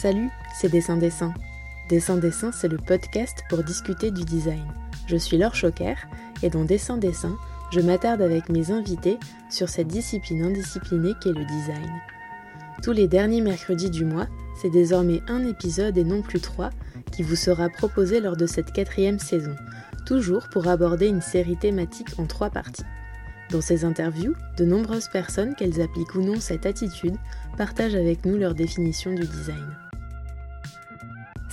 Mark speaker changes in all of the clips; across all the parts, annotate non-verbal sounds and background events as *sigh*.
Speaker 1: Salut, c'est Dessin Dessin. Dessin Dessin, c'est le podcast pour discuter du design. Je suis Laure Choquer et dans Dessin Dessin, je m'attarde avec mes invités sur cette discipline indisciplinée qu'est le design. Tous les derniers mercredis du mois, c'est désormais un épisode et non plus trois qui vous sera proposé lors de cette quatrième saison, toujours pour aborder une série thématique en trois parties. Dans ces interviews, de nombreuses personnes, qu'elles appliquent ou non cette attitude, partagent avec nous leur définition du design.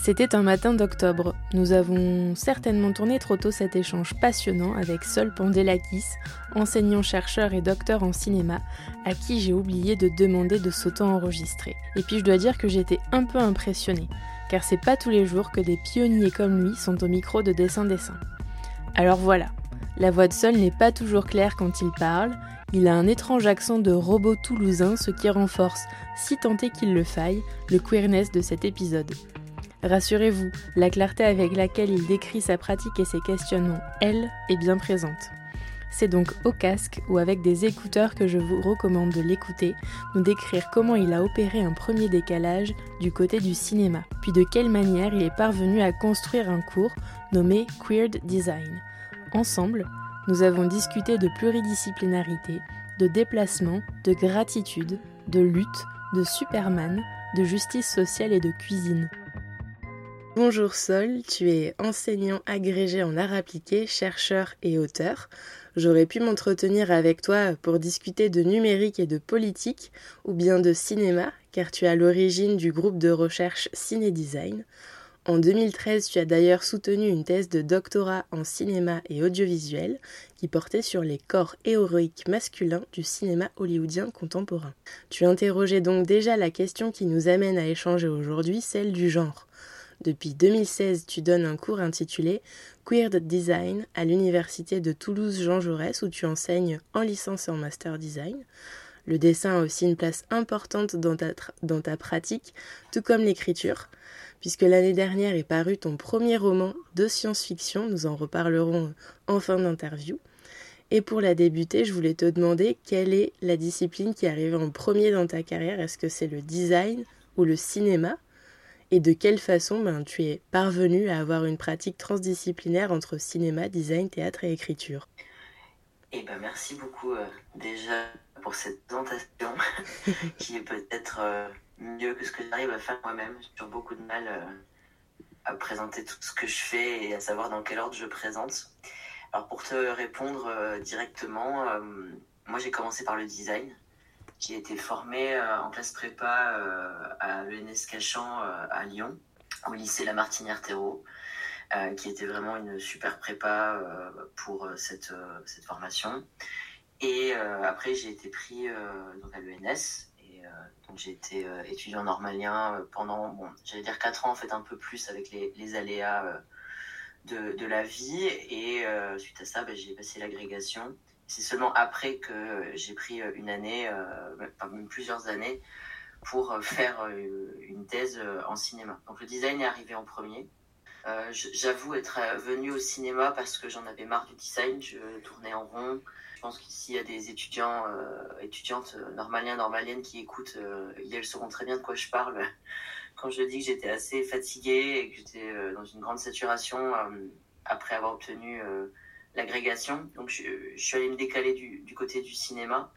Speaker 1: C'était un matin d'octobre. Nous avons certainement tourné trop tôt cet échange passionnant avec Sol Pandelakis, enseignant-chercheur et docteur en cinéma, à qui j'ai oublié de demander de s'auto-enregistrer. Et puis je dois dire que j'étais un peu impressionnée, car c'est pas tous les jours que des pionniers comme lui sont au micro de dessin-dessin. Alors voilà, la voix de Sol n'est pas toujours claire quand il parle, il a un étrange accent de robot toulousain, ce qui renforce, si tant est qu'il le faille, le queerness de cet épisode. Rassurez-vous, la clarté avec laquelle il décrit sa pratique et ses questionnements, elle, est bien présente. C'est donc au casque ou avec des écouteurs que je vous recommande de l'écouter, nous décrire comment il a opéré un premier décalage du côté du cinéma, puis de quelle manière il est parvenu à construire un cours nommé Queered Design. Ensemble, nous avons discuté de pluridisciplinarité, de déplacement, de gratitude, de lutte, de Superman, de justice sociale et de cuisine. Bonjour Sol, tu es enseignant agrégé en art appliqué, chercheur et auteur. J'aurais pu m'entretenir avec toi pour discuter de numérique et de politique, ou bien de cinéma, car tu es l'origine du groupe de recherche Ciné Design. En 2013, tu as d'ailleurs soutenu une thèse de doctorat en cinéma et audiovisuel qui portait sur les corps héroïques masculins du cinéma hollywoodien contemporain. Tu interrogeais donc déjà la question qui nous amène à échanger aujourd'hui, celle du genre. Depuis 2016, tu donnes un cours intitulé Queer Design à l'Université de Toulouse Jean Jaurès où tu enseignes en licence et en master design. Le dessin a aussi une place importante dans ta, pratique, tout comme l'écriture, puisque l'année dernière est paru ton premier roman de science-fiction, nous en reparlerons en fin d'interview. Et pour la débuter, je voulais te demander quelle est la discipline qui arrive en premier dans ta carrière. Est-ce que c'est le design ou le cinéma? Et de quelle façon ben, tu es parvenu à avoir une pratique transdisciplinaire entre cinéma, design, théâtre et écriture?
Speaker 2: Eh ben, merci beaucoup euh, déjà pour cette présentation *laughs* qui est peut-être euh, mieux que ce que j'arrive à faire moi-même. J'ai toujours beaucoup de mal euh, à présenter tout ce que je fais et à savoir dans quel ordre je présente. Alors pour te répondre directement, moi j'ai commencé par le design a été formé euh, en classe prépa euh, à l'ENS Cachan euh, à Lyon, au lycée La Martinière-Thérault. qui était vraiment une super prépa pour cette, cette formation. Et après, j'ai été pris donc à l'ENS. Donc, j'ai été étudiant normalien pendant, bon, j'allais dire 4 ans, en fait, un peu plus avec les, les aléas de, de, la vie. Et suite à ça, bah, j'ai passé l'agrégation. C'est seulement après que j'ai pris euh, une année, euh, même plusieurs années, pour euh, faire une thèse en cinéma. Donc le design est arrivé en premier. J'avoue être venu au cinéma parce que j'en avais marre du design, je tournais en rond. Je pense qu'ici, il y a des étudiants, étudiantes normaliens, normaliennes qui écoutent, elles sauront très bien de quoi je parle *laughs* quand je dis que j'étais assez fatiguée et que j'étais dans une grande saturation après avoir obtenu l'agrégation. Donc je, suis allé me décaler du, côté du cinéma.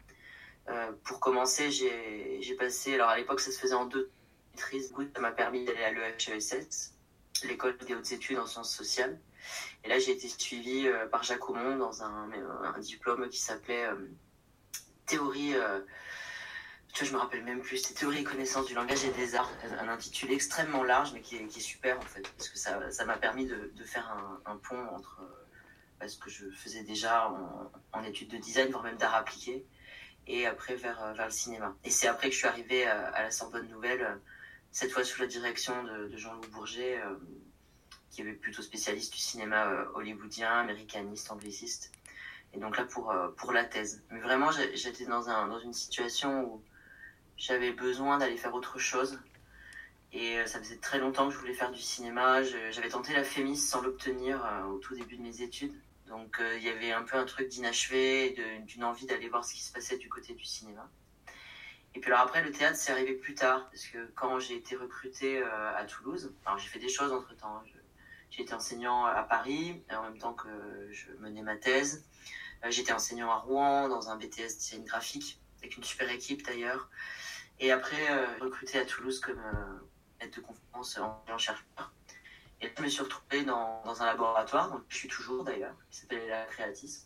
Speaker 2: Euh, pour commencer, j'ai passé, alors à l'époque ça se faisait en deux maîtrises, ça m'a permis d'aller à l'EHESS, l'école des hautes études en sciences sociales. Et là j'ai été suivi euh, par Jacques Aumont dans un, un diplôme qui s'appelait euh, théorie, tu vois, je me rappelle même plus, c'était théorie et connaissance du langage et des arts, un intitulé extrêmement large mais qui est, super en fait, parce que ça m'a permis de, de, faire un pont entre ce que je faisais déjà en, études de design, voire même d'art appliqué, et après vers, euh, vers le cinéma. Et c'est après que je suis arrivé à, la Sorbonne Nouvelle, euh, cette fois sous la direction de, Jean-Loup Bourget, euh, qui est plutôt spécialiste du cinéma hollywoodien, américaniste, angliciste. Et donc là, pour, pour la thèse. Mais vraiment, j'étais dans, un, dans une situation où j'avais besoin d'aller faire autre chose. Et ça faisait très longtemps que je voulais faire du cinéma. J'avais tenté la FEMIS sans l'obtenir au tout début de mes études. Donc euh, il y avait un peu un truc d'inachevé, d'une envie d'aller voir ce qui se passait du côté du cinéma. Et puis alors après, le théâtre, c'est arrivé plus tard, parce que quand j'ai été recruté à Toulouse, alors j'ai fait des choses entre-temps. Hein. J'ai été enseignant à Paris, en même temps que je menais ma thèse. J'étais enseignant à Rouen, dans un BTS design graphique, avec une super équipe d'ailleurs. Et après, recruté à Toulouse comme aide de conférence en chercheur. Et je me suis retrouvée dans, dans, un laboratoire, donc je suis toujours d'ailleurs, qui s'appelle la Creatis,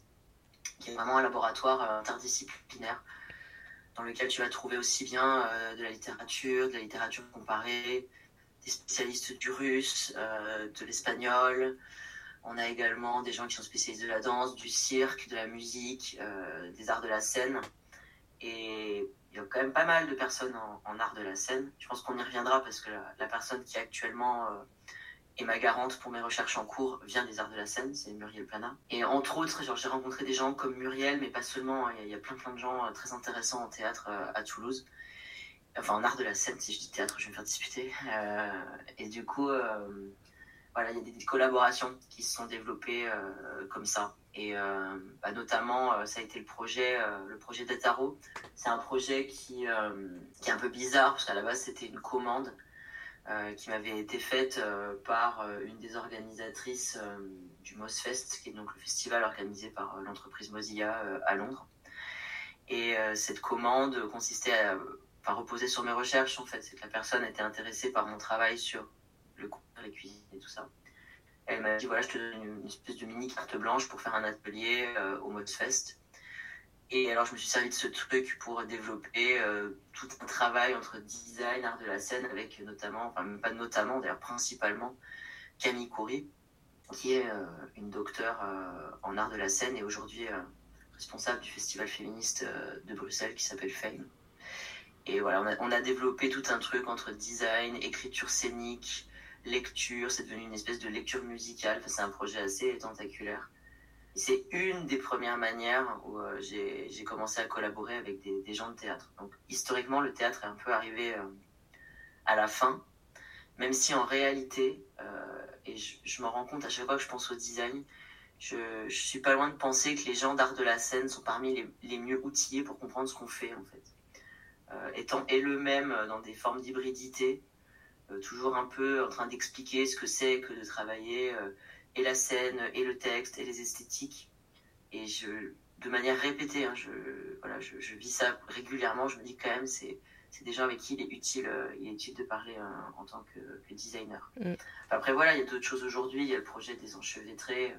Speaker 2: qui est vraiment un laboratoire euh, interdisciplinaire dans lequel tu vas trouver aussi bien euh, de la littérature, de la littérature comparée, des spécialistes du russe, euh, de l'espagnol. On a également des gens qui sont spécialistes de la danse, du cirque, de la musique, des arts de la scène. Et il y a quand même pas mal de personnes en, en arts de la scène. Je pense qu'on y reviendra parce que la, la personne qui est actuellement et ma garante pour mes recherches en cours vient des arts de la scène, c'est Muriel Plana. Et entre autres, j'ai rencontré des gens comme Muriel, mais pas seulement. Hein. Il y, a plein plein de gens euh, très intéressants en théâtre euh, à Toulouse. Enfin, en art de la scène, si je dis théâtre, je vais me faire disputer. Euh, et du coup, voilà, il y a des, collaborations qui se sont développées comme ça. Et bah, notamment, ça a été le projet, le projet d'Ataro. C'est un projet qui, qui est un peu bizarre, parce qu'à la base, c'était une commande qui m'avait été faite euh, par euh, une des organisatrices du MOSFest, qui est donc le festival organisé par l'entreprise Mozilla à Londres. Et cette commande consistait à enfin, reposer sur mes recherches, en fait. C'est que la personne était intéressée par mon travail sur le cours, les cuisines et tout ça. Elle m'a dit, voilà, je te donne une, espèce de mini carte blanche pour faire un atelier au MOSFest. Et alors, je me suis servi de ce truc pour développer euh, tout un travail entre design, art de la scène, avec notamment, enfin, même pas notamment, d'ailleurs, principalement, Camille Coury, qui est euh, une docteure euh, en art de la scène et aujourd'hui responsable du festival féministe de Bruxelles qui s'appelle Fame. Et voilà, on a, développé tout un truc entre design, écriture scénique, lecture. C'est devenu une espèce de lecture musicale. C'est un projet assez tentaculaire c'est une des premières manières où euh, j'ai commencé à collaborer avec des, gens de théâtre. Donc historiquement, le théâtre est un peu arrivé euh, à la fin, même si en réalité, euh, et je, me rends compte à chaque fois que je pense au design, je, ne suis pas loin de penser que les gens d'art de la scène sont parmi les, les, mieux outillés pour comprendre ce qu'on fait en fait. étant eux-mêmes dans des formes d'hybridité, toujours un peu en train d'expliquer ce que c'est que de travailler et la scène, et le texte, et les esthétiques. Et je, de manière répétée, hein, je, voilà, je, je, vis ça régulièrement. Je me dis quand même, c'est, c'est des gens avec qui il est utile, euh, il est utile de parler euh, en tant que, que designer. Mm. Après, voilà, il y a d'autres choses aujourd'hui. Il y a le projet des enchevêtrés euh,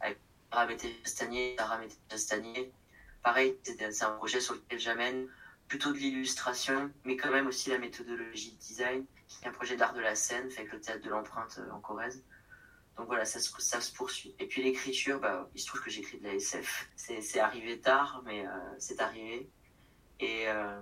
Speaker 2: avec Sarah Castagnier, Sarah. Pareil, c'est, un projet sur lequel j'amène plutôt de l'illustration, mais quand même aussi la méthodologie de design, qui est un projet d'art de la scène, fait avec le théâtre de l'empreinte en Corrèze. Donc voilà, ça, ça se poursuit. Et puis l'écriture, bah, il se trouve que j'écris de la SF. C'est arrivé tard, mais euh, c'est arrivé. Et euh,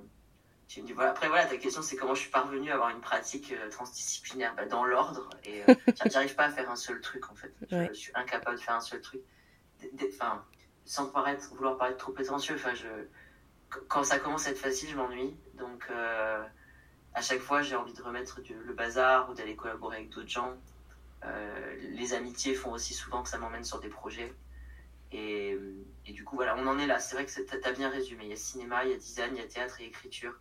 Speaker 2: tu me dis, voilà. Après, voilà, ta question, c'est comment je suis parvenu à avoir une pratique euh, transdisciplinaire bah, dans l'ordre. Et *laughs* j'arrive pas à faire un seul truc, en fait. Je, suis incapable de faire un seul truc. Enfin, sans paraître, vouloir paraître trop prétentieux. Enfin, je, quand ça commence à être facile, je m'ennuie. Donc, à chaque fois, j'ai envie de remettre le bazar ou d'aller collaborer avec d'autres gens. Euh, les amitiés font aussi souvent que ça m'emmène sur des projets. Et, et, du coup, voilà, on en est là. C'est vrai que tu as bien résumé. Il y a cinéma, il y a design, il y a théâtre et écriture.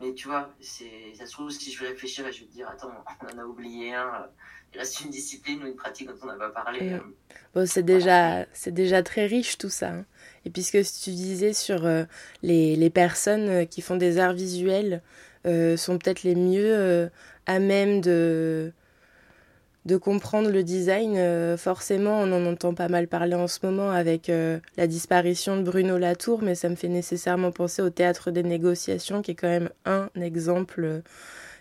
Speaker 2: Mais tu vois, ça se trouve, si je vais réfléchir et je vais te dire, attends, *laughs* on en a oublié un. Il reste une discipline ou une pratique dont on n'a pas parlé. Euh.
Speaker 1: Bon, c'est déjà, c'est déjà très riche tout ça. Hein. Et puisque tu disais sur euh, les, les, personnes qui font des arts visuels sont peut-être les mieux à même de, de comprendre le design, euh, forcément, on en entend pas mal parler en ce moment avec euh, la disparition de Bruno Latour, mais ça me fait nécessairement penser au théâtre des négociations, qui est quand même un exemple, euh,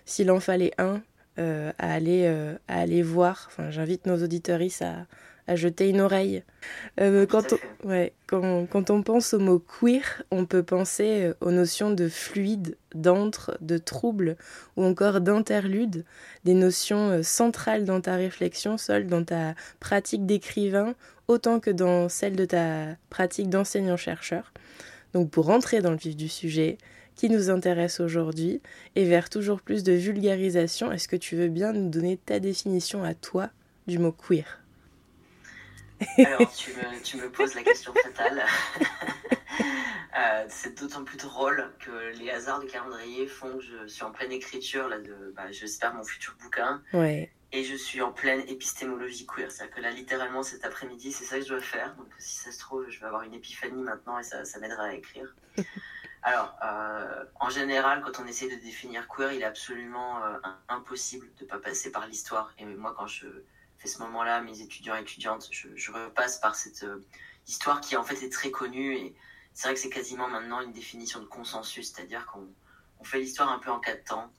Speaker 1: s'il en fallait un, à, aller, voir. J'invite nos auditeuristes à, à jeter une oreille. Euh, quand, on, ouais, quand, quand, on pense au mot queer, on peut penser euh, aux notions de fluide, d'antre, de trouble ou encore d'interlude, des notions euh, centrales dans ta réflexion, seule dans ta pratique d'écrivain, autant que dans celle de ta pratique d'enseignant-chercheur. Donc pour entrer dans le vif du sujet, qui nous intéresse aujourd'hui et vers toujours plus de vulgarisation, est-ce que tu veux bien nous donner ta définition à toi du mot queer?
Speaker 2: Alors, tu me, tu me, poses la question fatale. *laughs* Euh, c'est d'autant plus drôle que les hasards du calendrier font que je suis en pleine écriture là de, bah, j'espère mon futur bouquin.
Speaker 1: Ouais.
Speaker 2: Et je suis en pleine épistémologie queer. C'est-à-dire que là, littéralement, cet après-midi, c'est ça que je dois faire. Donc, si ça se trouve, je vais avoir une épiphanie maintenant et ça, ça m'aidera à écrire. *laughs* Alors, euh, en général, quand on essaie de définir queer, il est absolument euh, impossible de ne pas passer par l'histoire. Et moi, quand je fais ce moment-là, mes étudiants et étudiantes, je, je repasse par cette euh, histoire qui, en fait, est très connue. Et c'est vrai que c'est quasiment maintenant une définition de consensus, c'est-à-dire qu'on on fait l'histoire un peu en quatre temps.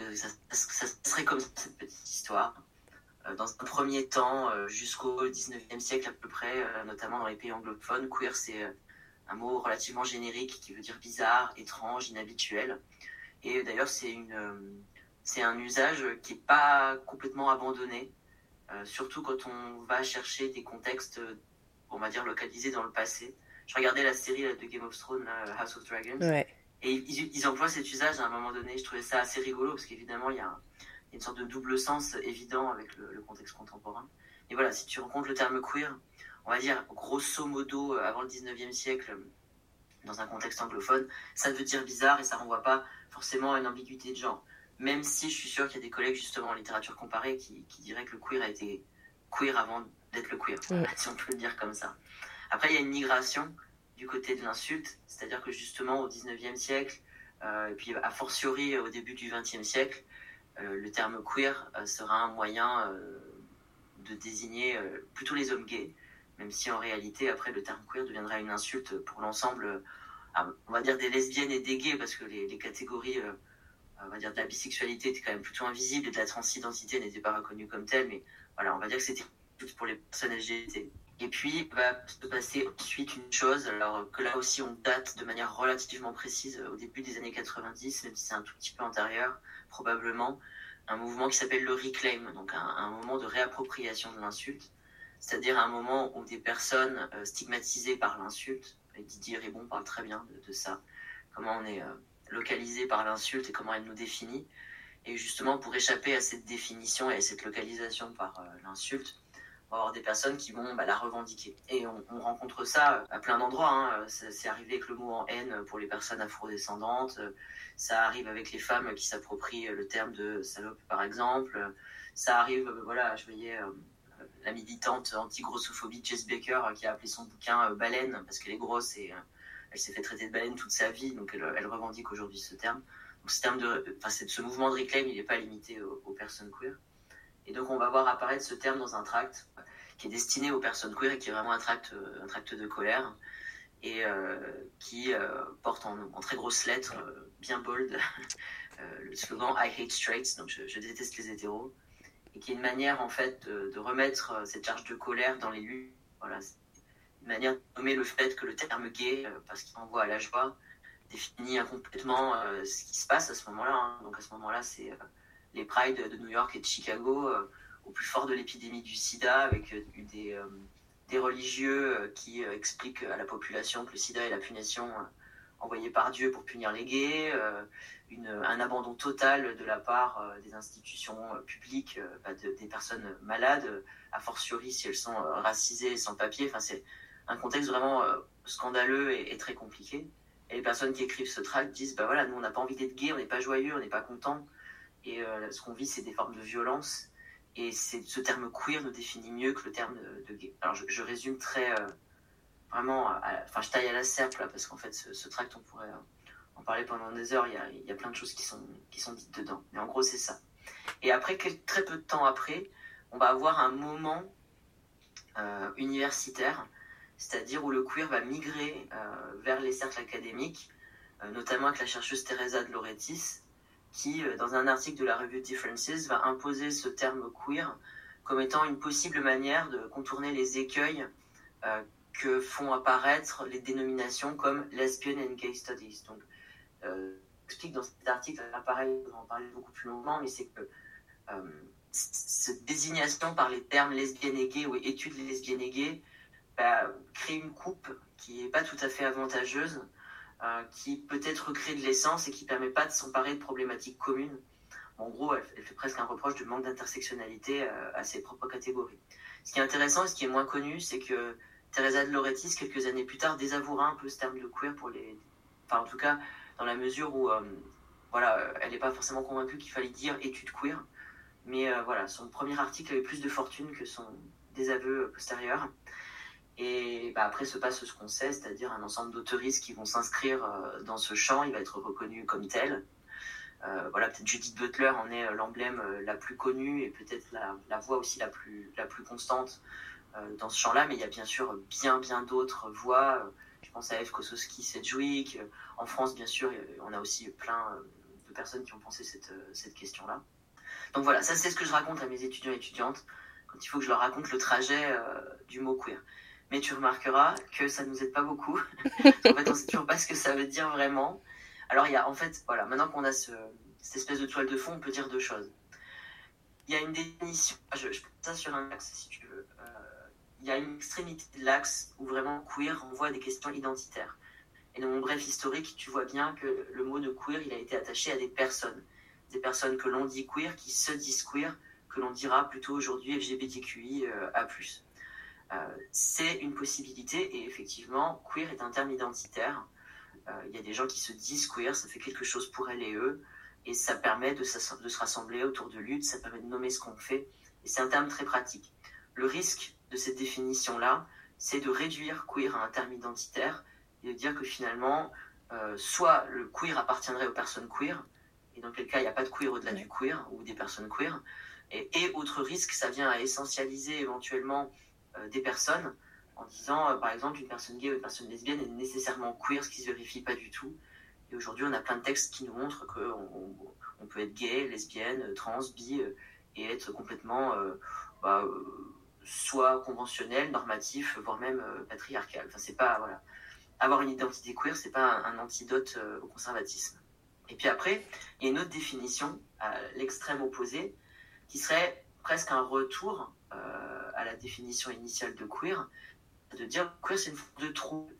Speaker 2: Euh, ça, ça, serait comme cette petite histoire. Euh, dans un premier temps, jusqu'au 19e siècle à peu près, notamment dans les pays anglophones, queer c'est un mot relativement générique qui veut dire bizarre, étrange, inhabituel. Et d'ailleurs, c'est une, c'est un usage qui n'est pas complètement abandonné, surtout quand on va chercher des contextes, on va dire, localisés dans le passé. Je regardais la série de Game of Thrones, House of Dragons, et ils, ils, emploient cet usage à un moment donné. Je trouvais ça assez rigolo, parce qu'évidemment, il y a une sorte de double sens évident avec le, le contexte contemporain. Et voilà, si tu rencontres le terme queer, on va dire grosso modo avant le 19e siècle, dans un contexte anglophone, ça veut dire bizarre et ça renvoie pas forcément à une ambiguïté de genre. Même si je suis sûr qu'il y a des collègues justement en littérature comparée qui, qui diraient que le queer a été queer avant d'être le queer, si on peut le dire comme ça. Après, il y a une migration du côté de l'insulte, c'est-à-dire que justement au 19e siècle, euh, et puis a fortiori au début du 20e siècle, euh, le terme queer euh, sera un moyen de désigner plutôt les hommes gays, même si en réalité après le terme queer deviendra une insulte pour l'ensemble, on va dire des lesbiennes et des gays, parce que les, les catégories on va dire de la bisexualité était quand même plutôt invisible et de la transidentité n'était pas reconnue comme telle, mais voilà, on va dire que c'était pour les personnes LGBT. Et puis va se passer ensuite une chose, alors que là aussi on date de manière relativement précise au début des années 90, même si c'est un tout petit peu antérieur, probablement, un mouvement qui s'appelle le reclaim, donc un, moment de réappropriation de l'insulte, c'est-à-dire un moment où des personnes euh, stigmatisées par l'insulte, et Didier Ribon parle très bien de, de ça, comment on est euh, localisé par l'insulte et comment elle nous définit, et justement pour échapper à cette définition et à cette localisation par euh, l'insulte, on va avoir des personnes qui vont bah, la revendiquer. Et on, on, rencontre ça à plein d'endroits. Hein. C'est arrivé avec le mot en haine pour les personnes afrodescendantes. Ça arrive avec les femmes qui s'approprient le terme de salope, par exemple. Ça arrive, euh, voilà, je voyais euh, la militante anti-grossophobie Jess Baker qui a appelé son bouquin euh, Baleine parce qu'elle est grosse et elle s'est fait traiter de baleine toute sa vie, donc elle, revendique aujourd'hui ce terme. Donc ce terme de, enfin, ce mouvement de reclaim, il n'est pas limité aux, personnes queer. Et donc, on va voir apparaître ce terme dans un tract qui est destiné aux personnes queer et qui est vraiment un tract, un tract de colère et euh, qui euh, porte en, très grosses lettres, euh, bien bold, *laughs* le slogan I hate straights, donc je, déteste les hétéros, et qui est une manière en fait de, remettre cette charge de colère dans les luttes. Voilà, une manière de nommer le fait que le terme gay, parce qu'il envoie à la joie, définit complètement ce qui se passe à ce moment-là. Hein. Donc à ce moment-là, c'est les prides de New York et de Chicago euh, au plus fort de l'épidémie du sida, avec euh, des, euh, des religieux qui expliquent à la population que le sida est la punition envoyée par Dieu pour punir les gays, un abandon total de la part des institutions publiques, bah, de, des personnes malades, a fortiori si elles sont racisées et sans papier. Enfin, c'est un contexte vraiment scandaleux et, très compliqué. Et les personnes qui écrivent ce tract disent, bah voilà, nous on n'a pas envie d'être gays, on n'est pas joyeux, on n'est pas content. Et euh, ce qu'on vit, c'est des formes de violence. Et ce terme queer nous définit mieux que le terme de, de gay. Alors je, résume très euh, vraiment, enfin je taille à la serpe là, parce qu'en fait ce, tract on pourrait euh, en parler pendant des heures. Il y, a, plein de choses qui sont, qui sont dites dedans. Mais en gros c'est ça. Et après, très peu de temps après, on va avoir un moment euh, universitaire, c'est-à-dire où le queer va migrer euh, vers les cercles académiques, euh, notamment avec la chercheuse Teresa de Lauretis, qui, euh, dans un article de la revue Differences, va imposer ce terme queer comme étant une possible manière de contourner les écueils que font apparaître les dénominations comme lesbian and gay studies. Donc, explique dans cet article, pareil, on va en parler beaucoup plus longuement, mais c'est que cette désignation par les termes lesbienne et gay ou études lesbiennes et gays bah, crée une coupe qui n'est pas tout à fait avantageuse euh, qui peut-être crée de l'essence et qui permet pas de s'emparer de problématiques communes. En gros, elle, fait presque un reproche de manque d'intersectionnalité euh, à ses propres catégories. Ce qui est intéressant et ce qui est moins connu, c'est que Teresa de Lauretis, quelques années plus tard, désavouera un peu ce terme de queer pour les. Enfin, en tout cas, dans la mesure où, voilà, elle n'est pas forcément convaincue qu'il fallait dire étude queer. Mais voilà, son premier article avait plus de fortune que son désaveu postérieur. Et bah, après se passe ce qu'on sait, c'est-à-dire un ensemble d'auteuristes qui vont s'inscrire euh, dans ce champ, il va être reconnu comme tel. Euh, voilà, peut-être Judith Butler en est euh, l'emblème la plus connue et peut-être la, voix aussi la plus, la plus constante dans ce champ-là, mais il y a bien sûr bien bien d'autres voix. Je pense à Eve Kosowski, Sedgwick. En France, bien sûr, on a aussi plein de personnes qui ont pensé cette, cette question-là. Donc voilà, ça c'est ce que je raconte à mes étudiants et étudiantes quand il faut que je leur raconte le trajet du mot queer mais tu remarqueras que ça ne nous aide pas beaucoup. *laughs* en fait, on ne sait toujours pas ce que ça veut dire vraiment. Alors, il y a en fait, voilà, maintenant qu'on a ce, cette espèce de toile de fond, on peut dire deux choses. Il y a une définition, je, je ça sur un axe si tu veux. Euh, il y a une extrémité de l'axe où vraiment queer renvoie à des questions identitaires. Et dans mon bref historique, tu vois bien que le mot de queer, il a été attaché à des personnes. Des personnes que l'on dit queer, qui se disent queer, que l'on dira plutôt aujourd'hui LGBTQI euh, A+. Euh, c'est une possibilité et effectivement, queer est un terme identitaire. Euh, il y a des gens qui se disent queer, ça fait quelque chose pour elles et eux, et ça permet de, de se rassembler autour de lutte, ça permet de nommer ce qu'on fait, et c'est un terme très pratique. Le risque de cette définition-là, c'est de réduire queer à un terme identitaire et de dire que finalement, euh, soit le queer appartiendrait aux personnes queer, et dans quel cas il n'y a pas de queer au-delà du queer ou des personnes queer, et, et, autre risque, ça vient à essentialiser éventuellement euh, des personnes en disant, euh, par exemple, une personne gay ou une personne lesbienne est nécessairement queer, ce qui se vérifie pas du tout. Et aujourd'hui, on a plein de textes qui nous montrent qu'on on peut être gay, lesbienne, trans, bi, euh, et être complètement bah, soit conventionnel, normatif, voire même patriarcal. Enfin, c'est pas voilà. Avoir une identité queer, c'est pas un, antidote au conservatisme. Et puis après, il y a une autre définition à l'extrême opposé, qui serait presque un retour à la définition initiale de queer, de dire que queer c'est une force de trou,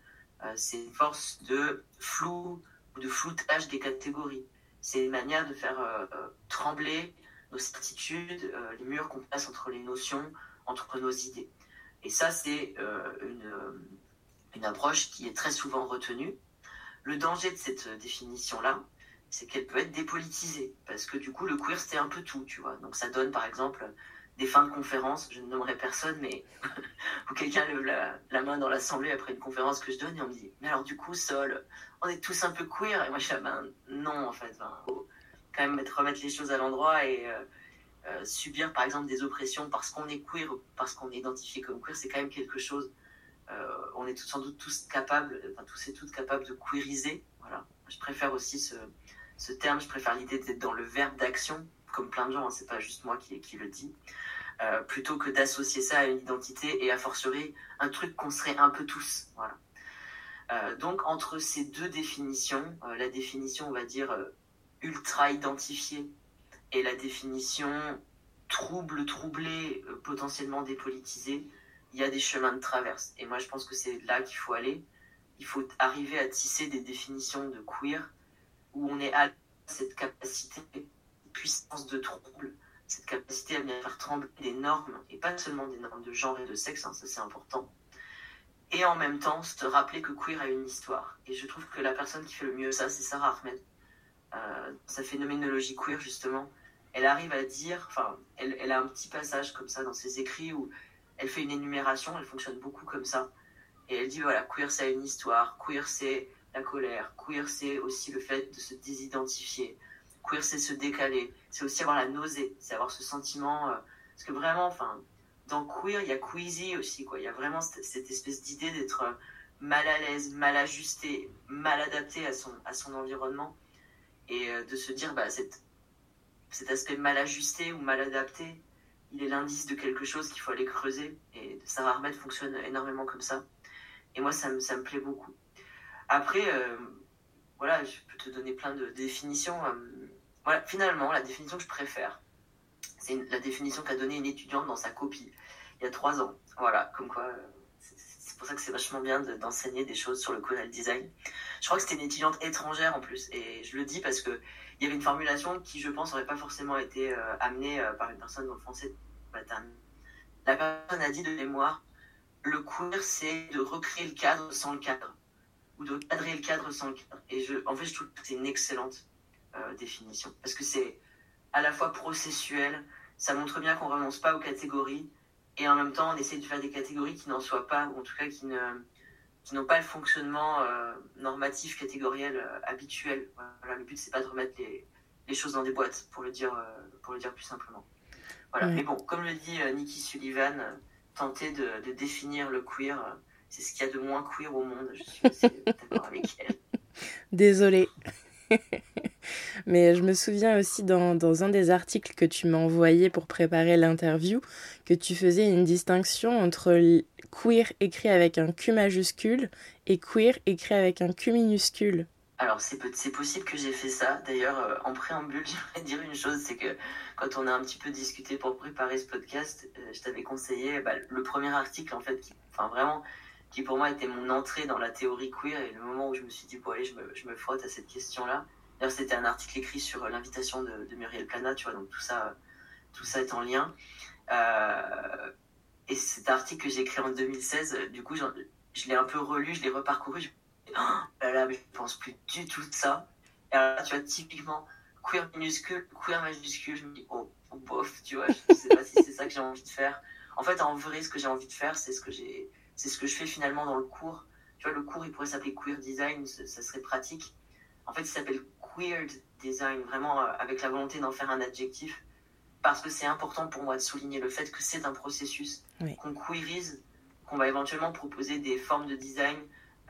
Speaker 2: euh, c'est une force de flou ou de floutage des catégories. C'est une manière de faire euh, euh, trembler nos certitudes, les murs qu'on place entre les notions, entre nos idées. Et ça, c'est une, une approche qui est très souvent retenue. Le danger de cette définition-là, c'est qu'elle peut être dépolitisée, parce que du coup, le queer, c'était un peu tout, tu vois. Donc ça donne, par exemple, des fins de conférence, je ne nommerai personne, mais *laughs* où quelqu'un lève la, main dans l'assemblée après une conférence que je donne et on me dit Mais alors, du coup, Sol, on est tous un peu queer Et moi, je dis Ben non, en fait, il faut quand même mettre, remettre les choses à l'endroit et euh, euh, subir, par exemple, des oppressions parce qu'on est queer ou parce qu'on est identifié comme queer, c'est quand même quelque chose. Euh, on est sans doute tous capables, tous et toutes capables de queeriser. Voilà. Je préfère aussi ce terme, je préfère l'idée d'être dans le verbe d'action comme plein de gens, hein, c'est pas juste moi qui, le dis, euh, plutôt que d'associer ça à une identité et à fortiori un truc qu'on serait un peu tous. Voilà. Euh, donc entre ces deux définitions, euh, la définition on va dire ultra identifiée et la définition trouble, troublée, potentiellement dépolitisée, il y a des chemins de traverse. Et moi je pense que c'est là qu'il faut aller. Il faut arriver à tisser des définitions de queer où on est à cette capacité puissance de trouble, cette capacité à bien faire trembler des normes, et pas seulement des normes de genre et de sexe, hein, ça c'est important. Et en même temps, se rappeler que queer a une histoire. Et je trouve que la personne qui fait le mieux ça, c'est Sarah Ahmed. Euh, sa phénoménologie queer, justement, elle arrive à dire, enfin, elle, elle, a un petit passage comme ça dans ses écrits où elle fait une énumération, elle fonctionne beaucoup comme ça. Et elle dit, voilà, queer c'est une histoire, queer c'est la colère, queer c'est aussi le fait de se désidentifier, Queer, c'est se décaler. C'est aussi avoir la nausée. C'est avoir ce sentiment. Euh, parce que vraiment, enfin, dans queer, il y a queasy aussi, quoi. Il y a vraiment cette, espèce d'idée d'être euh, mal à l'aise, mal ajusté, mal adapté à son, à son environnement. Et euh, de se dire, bah, cet aspect mal ajusté ou mal adapté, il est l'indice de quelque chose qu'il faut aller creuser. Et Sarah Ahmed fonctionne énormément comme ça. Et moi, ça me, ça me plaît beaucoup. Après, voilà, je peux te donner plein de définitions finalement, la définition que je préfère, c'est la définition qu'a donnée une étudiante dans sa copie il y a trois ans. Voilà, comme quoi, c'est pour ça que c'est vachement bien d'enseigner des choses sur le codal design. Je crois que c'était une étudiante étrangère en plus, et je le dis parce que il y avait une formulation qui, je pense, n'aurait pas forcément été euh, amenée euh, par une personne dans le français La personne a dit de mémoire le queer, c'est de recréer le cadre sans le cadre, ou de cadrer le cadre sans le cadre. Et en fait, je trouve que c'est une excellente euh, définition, parce que c'est à la fois processuel, ça montre bien qu'on renonce pas aux catégories, et en même temps, on essaie de faire des catégories qui n'en soient pas, ou en tout cas qui ne qui n'ont pas le fonctionnement euh, normatif catégoriel euh, habituel. Voilà, le but c'est pas de remettre les, les, choses dans des boîtes, pour le dire, pour le dire plus simplement. Voilà. Mais bon, comme le dit Nikki Sullivan, tenter de, de, définir le queer, c'est ce qu'il y a de moins queer au monde. Je suis d'accord avec elle. *laughs*
Speaker 1: Désolée. *laughs* Mais je me souviens aussi dans, un des articles que tu m'as envoyé pour préparer l'interview que tu faisais une distinction entre queer écrit avec un Q majuscule et queer écrit avec un Q minuscule.
Speaker 2: Alors c'est possible que j'ai fait ça. D'ailleurs, euh, en préambule, *laughs* j'aimerais dire une chose, c'est que quand on a un petit peu discuté pour préparer ce podcast, euh, je t'avais conseillé bah, le premier article en fait, qui, enfin vraiment, qui pour moi était mon entrée dans la théorie queer et le moment où je me suis dit bon allez, je me, je me frotte à cette question-là. D'ailleurs, c'était un article écrit sur l'invitation de, Muriel Plana, tu vois, donc tout ça, tout ça est en lien. Euh, et cet article que j'ai écrit en 2016, du coup, je l'ai un peu relu, je l'ai reparcouru. Je... Oh là là, mais je pense plus du tout de ça. Et alors là, tu vois, typiquement, queer minuscule, queer majuscule, je me dis, oh, oh bof, tu vois, je sais pas si c'est ça que j'ai envie de faire. En fait, en vrai, ce que j'ai envie de faire, c'est ce que j'ai, c'est ce que je fais finalement dans le cours. Tu vois, le cours, il pourrait s'appeler queer design, ça serait pratique. En fait, il s'appelle queer design, vraiment euh, avec la volonté d'en faire un adjectif, parce que c'est important pour moi de souligner le fait que c'est un processus, qu'on queerise, qu'on va éventuellement proposer des formes de design,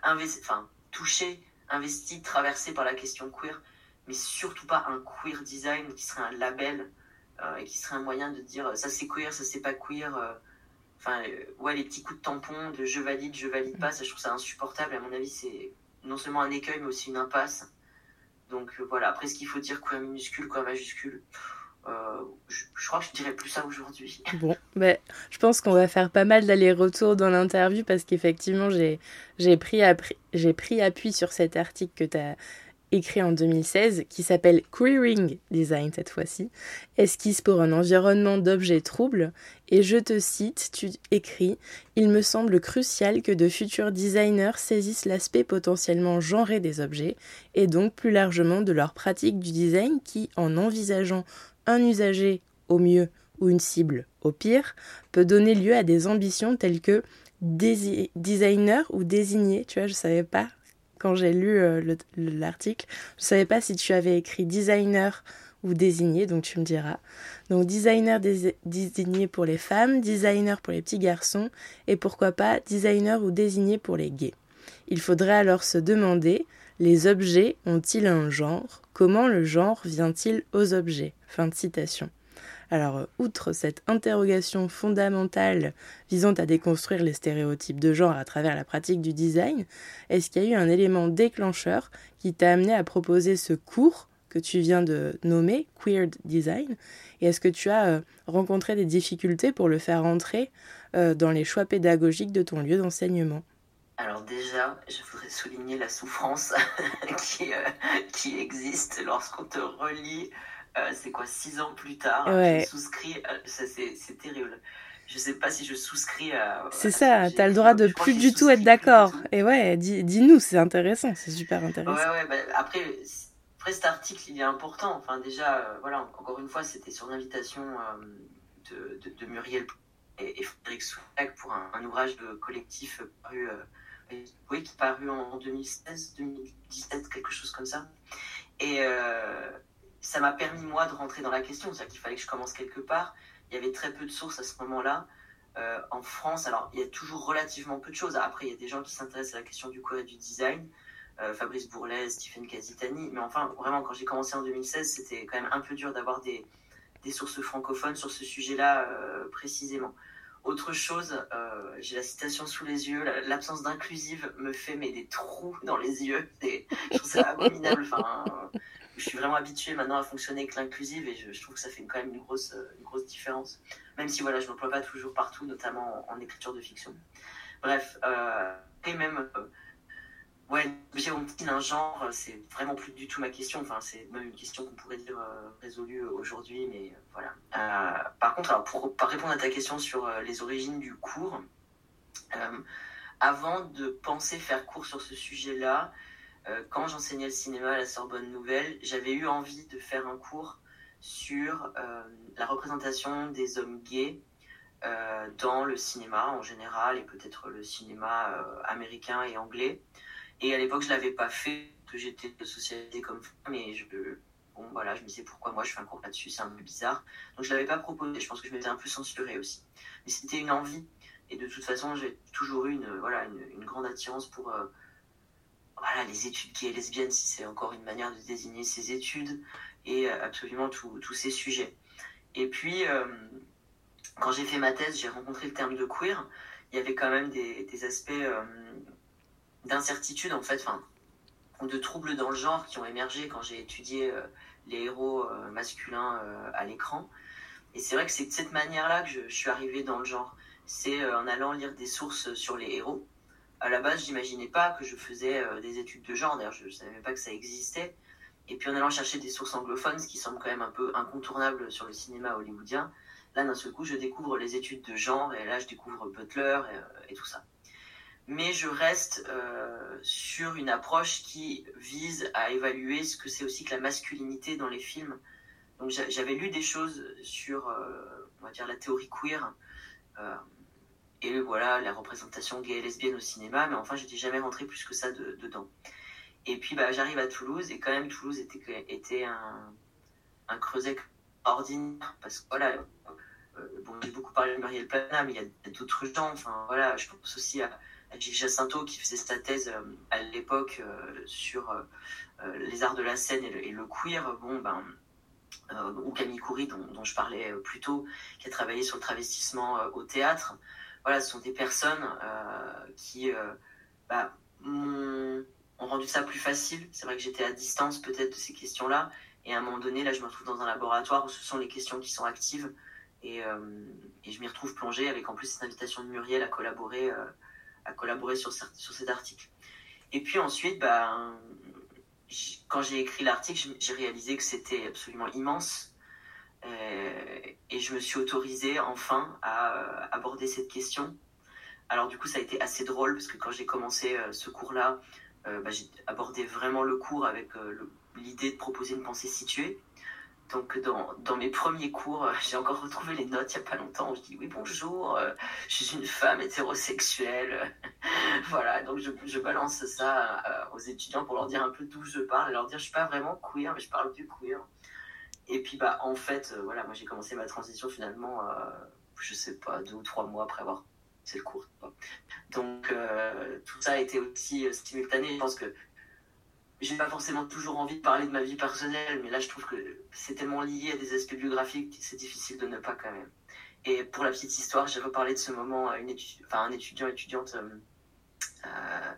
Speaker 2: enfin, touchées, investies, traversées par la question queer, mais surtout pas un queer design qui serait un label euh, et qui serait un moyen de dire ça c'est queer, ça c'est pas queer. Euh, enfin, ouais, les petits coups de tampon de je valide, je valide pas, ça je trouve ça insupportable. À mon avis, c'est non seulement un écueil, mais aussi une impasse. Donc euh, voilà, après ce qu'il faut dire quoi minuscule, quoi majuscule, euh, je, crois que je dirais plus ça aujourd'hui. *laughs*
Speaker 1: Bon, ben, je pense qu'on va faire pas mal d'allers-retours dans l'interview parce qu'effectivement, j'ai pris, pris appui sur cet article que tu as écrit en 2016, qui s'appelle Queering Design cette fois-ci, esquisse pour un environnement d'objets troubles, et je te cite, tu écris Il me semble crucial que de futurs designers saisissent l'aspect potentiellement genré des objets, et donc plus largement de leur pratique du design qui, en envisageant un usager au mieux ou une cible au pire, peut donner lieu à des ambitions telles que designer ou désigner, tu vois, je savais pas quand j'ai lu euh, l'article. Je ne savais pas si tu avais écrit designer ou désigné, donc tu me diras. Donc designer désigné pour les femmes, designer pour les petits garçons, et pourquoi pas designer ou désigné pour les gays. Il faudrait alors se demander, les objets ont-ils un genre? Comment le genre vient-il aux objets? Fin de citation. Alors, outre cette interrogation fondamentale visant à déconstruire les stéréotypes de genre à travers la pratique du design, est-ce qu'il y a eu un élément déclencheur qui t'a amené à proposer ce cours que tu viens de nommer, Queer Design Et est-ce que tu as euh, rencontré des difficultés pour le faire entrer euh, dans les choix pédagogiques de ton lieu d'enseignement?
Speaker 2: Alors déjà, je voudrais souligner la souffrance *laughs* qui, qui existe lorsqu'on te relie euh, c'est quoi, six ans plus tard, je souscris, c'est terrible. Je sais pas si je souscris à.
Speaker 1: C'est ça, tu as le droit de plus du tout être d'accord. Et ouais, dis-nous, c'est intéressant, c'est super intéressant.
Speaker 2: Ouais, ouais, bah, après, après, cet article, il est important. Enfin, déjà, euh, voilà, encore une fois, c'était sur l'invitation euh, de, de, Muriel et, Frédéric Soulac pour un, ouvrage de collectif paru, oui, qui paru en 2016, 2017, quelque chose comme ça. Et, ça m'a permis, moi, de rentrer dans la question. C'est-à-dire qu'il fallait que je commence quelque part. Il y avait très peu de sources à ce moment-là. Euh, en France, alors, il y a toujours relativement peu de choses. Après, il y a des gens qui s'intéressent à la question du corps et du design. Euh, Fabrice Bourlet, Stephen Casitani. Mais enfin, vraiment, quand j'ai commencé en 2016, c'était quand même un peu dur d'avoir des, des, sources francophones sur ce sujet-là euh, précisément. Autre chose, j'ai la citation sous les yeux, l'absence d'inclusive me fait des trous dans les yeux. *laughs* Je trouve ça abominable. Enfin, je suis vraiment habitué maintenant à fonctionner avec l'inclusive et je, trouve que ça fait quand même une grosse, une grosse différence. Même si voilà, je n'emploie pas toujours partout, notamment en, écriture de fiction. Bref, euh, et même, euh, ouais, j'ai un genre, c'est vraiment plus du tout ma question. Enfin, c'est même une question qu'on pourrait dire euh, résolue aujourd'hui, mais euh, voilà. par contre, alors, pour, répondre à ta question sur les origines du cours, avant de penser faire cours sur ce sujet-là, quand j'enseignais le cinéma à la Sorbonne Nouvelle, j'avais eu envie de faire un cours sur la représentation des hommes gays dans le cinéma en général et peut-être le cinéma américain et anglais. Et à l'époque, je l'avais pas fait, que j'étais société comme femme, mais je, bon, voilà, je me disais pourquoi moi je fais un cours là-dessus, c'est un peu bizarre. Donc je l'avais pas proposé, je pense que je m'étais un peu censurée aussi. Mais c'était une envie, et de toute façon, j'ai toujours eu une, voilà, une, grande attirance pour euh, voilà, les études gays et lesbiennes, si c'est encore une manière de désigner ces études, et euh, absolument tous ces sujets. Et puis, euh, quand j'ai fait ma thèse, j'ai rencontré le terme de queer. Il y avait quand même des aspects d'incertitude en fait, enfin, ou de troubles dans le genre qui ont émergé quand j'ai étudié euh, les héros euh, masculins euh, à l'écran. Et c'est vrai que c'est de cette manière-là que je, suis arrivé dans le genre. C'est en allant lire des sources sur les héros. À la base, j'imaginais pas que je faisais des études de genre. D'ailleurs, je ne savais pas que ça existait. Et puis en allant chercher des sources anglophones, ce qui semble quand même un peu incontournable sur le cinéma hollywoodien, là d'un seul coup, je découvre les études de genre et là, je découvre Butler et tout ça mais je reste euh, sur une approche qui vise à évaluer ce que c'est aussi que la masculinité dans les films. Donc j'avais lu des choses sur, euh, dire, la théorie queer euh, et voilà la représentation gay et lesbienne au cinéma, mais enfin j'étais jamais rentré plus que ça dedans. Et puis bah, j'arrive à Toulouse et quand même Toulouse était, était un, creuset ordinaire parce que voilà, bon, j'ai beaucoup parlé de Muriel Plana, mais il y a d'autres gens. Enfin voilà, je pense aussi à Gilles Jacinto qui faisait sa thèse euh, à l'époque euh, sur euh, les arts de la scène et le, queer, bon, ben, ou Camille Coury, dont, je parlais plus tôt, qui a travaillé sur le travestissement au théâtre. Voilà, ce sont des personnes qui bah, m'ont rendu ça plus facile. C'est vrai que j'étais à distance peut-être de ces questions-là. Et à un moment donné, là, je me retrouve dans un laboratoire où ce sont les questions qui sont actives. Et je m'y retrouve plongée avec en plus cette invitation de Muriel à collaborer à collaborer sur, cet article. Et puis ensuite, bah, quand j'ai écrit l'article, j'ai réalisé que c'était absolument immense. Euh, et je me suis autorisée enfin à euh, aborder cette question. Alors du coup, ça a été assez drôle parce que quand j'ai commencé euh, ce cours-là, bah, j'ai abordé vraiment le cours avec l'idée de proposer une pensée située. Donc dans, dans, mes premiers cours, euh, j'ai encore retrouvé les notes il n'y a pas longtemps. Je dis oui bonjour, euh, je suis une femme hétérosexuelle. *laughs* voilà, donc je, balance ça euh, aux étudiants pour leur dire un peu d'où je parle, et leur dire je suis pas vraiment queer, mais je parle du queer. Et puis bah en fait, voilà, moi j'ai commencé ma transition finalement, je sais pas, deux ou trois mois après avoir c'est le cours. Donc tout ça a été aussi simultané. Je pense que j'ai pas forcément toujours envie de parler de ma vie personnelle, mais là je trouve que c'est tellement lié à des aspects biographiques que c'est difficile de ne pas quand même. Et pour la petite histoire, j'ai reparlé de ce moment à une un étudiant étudiante euh, euh,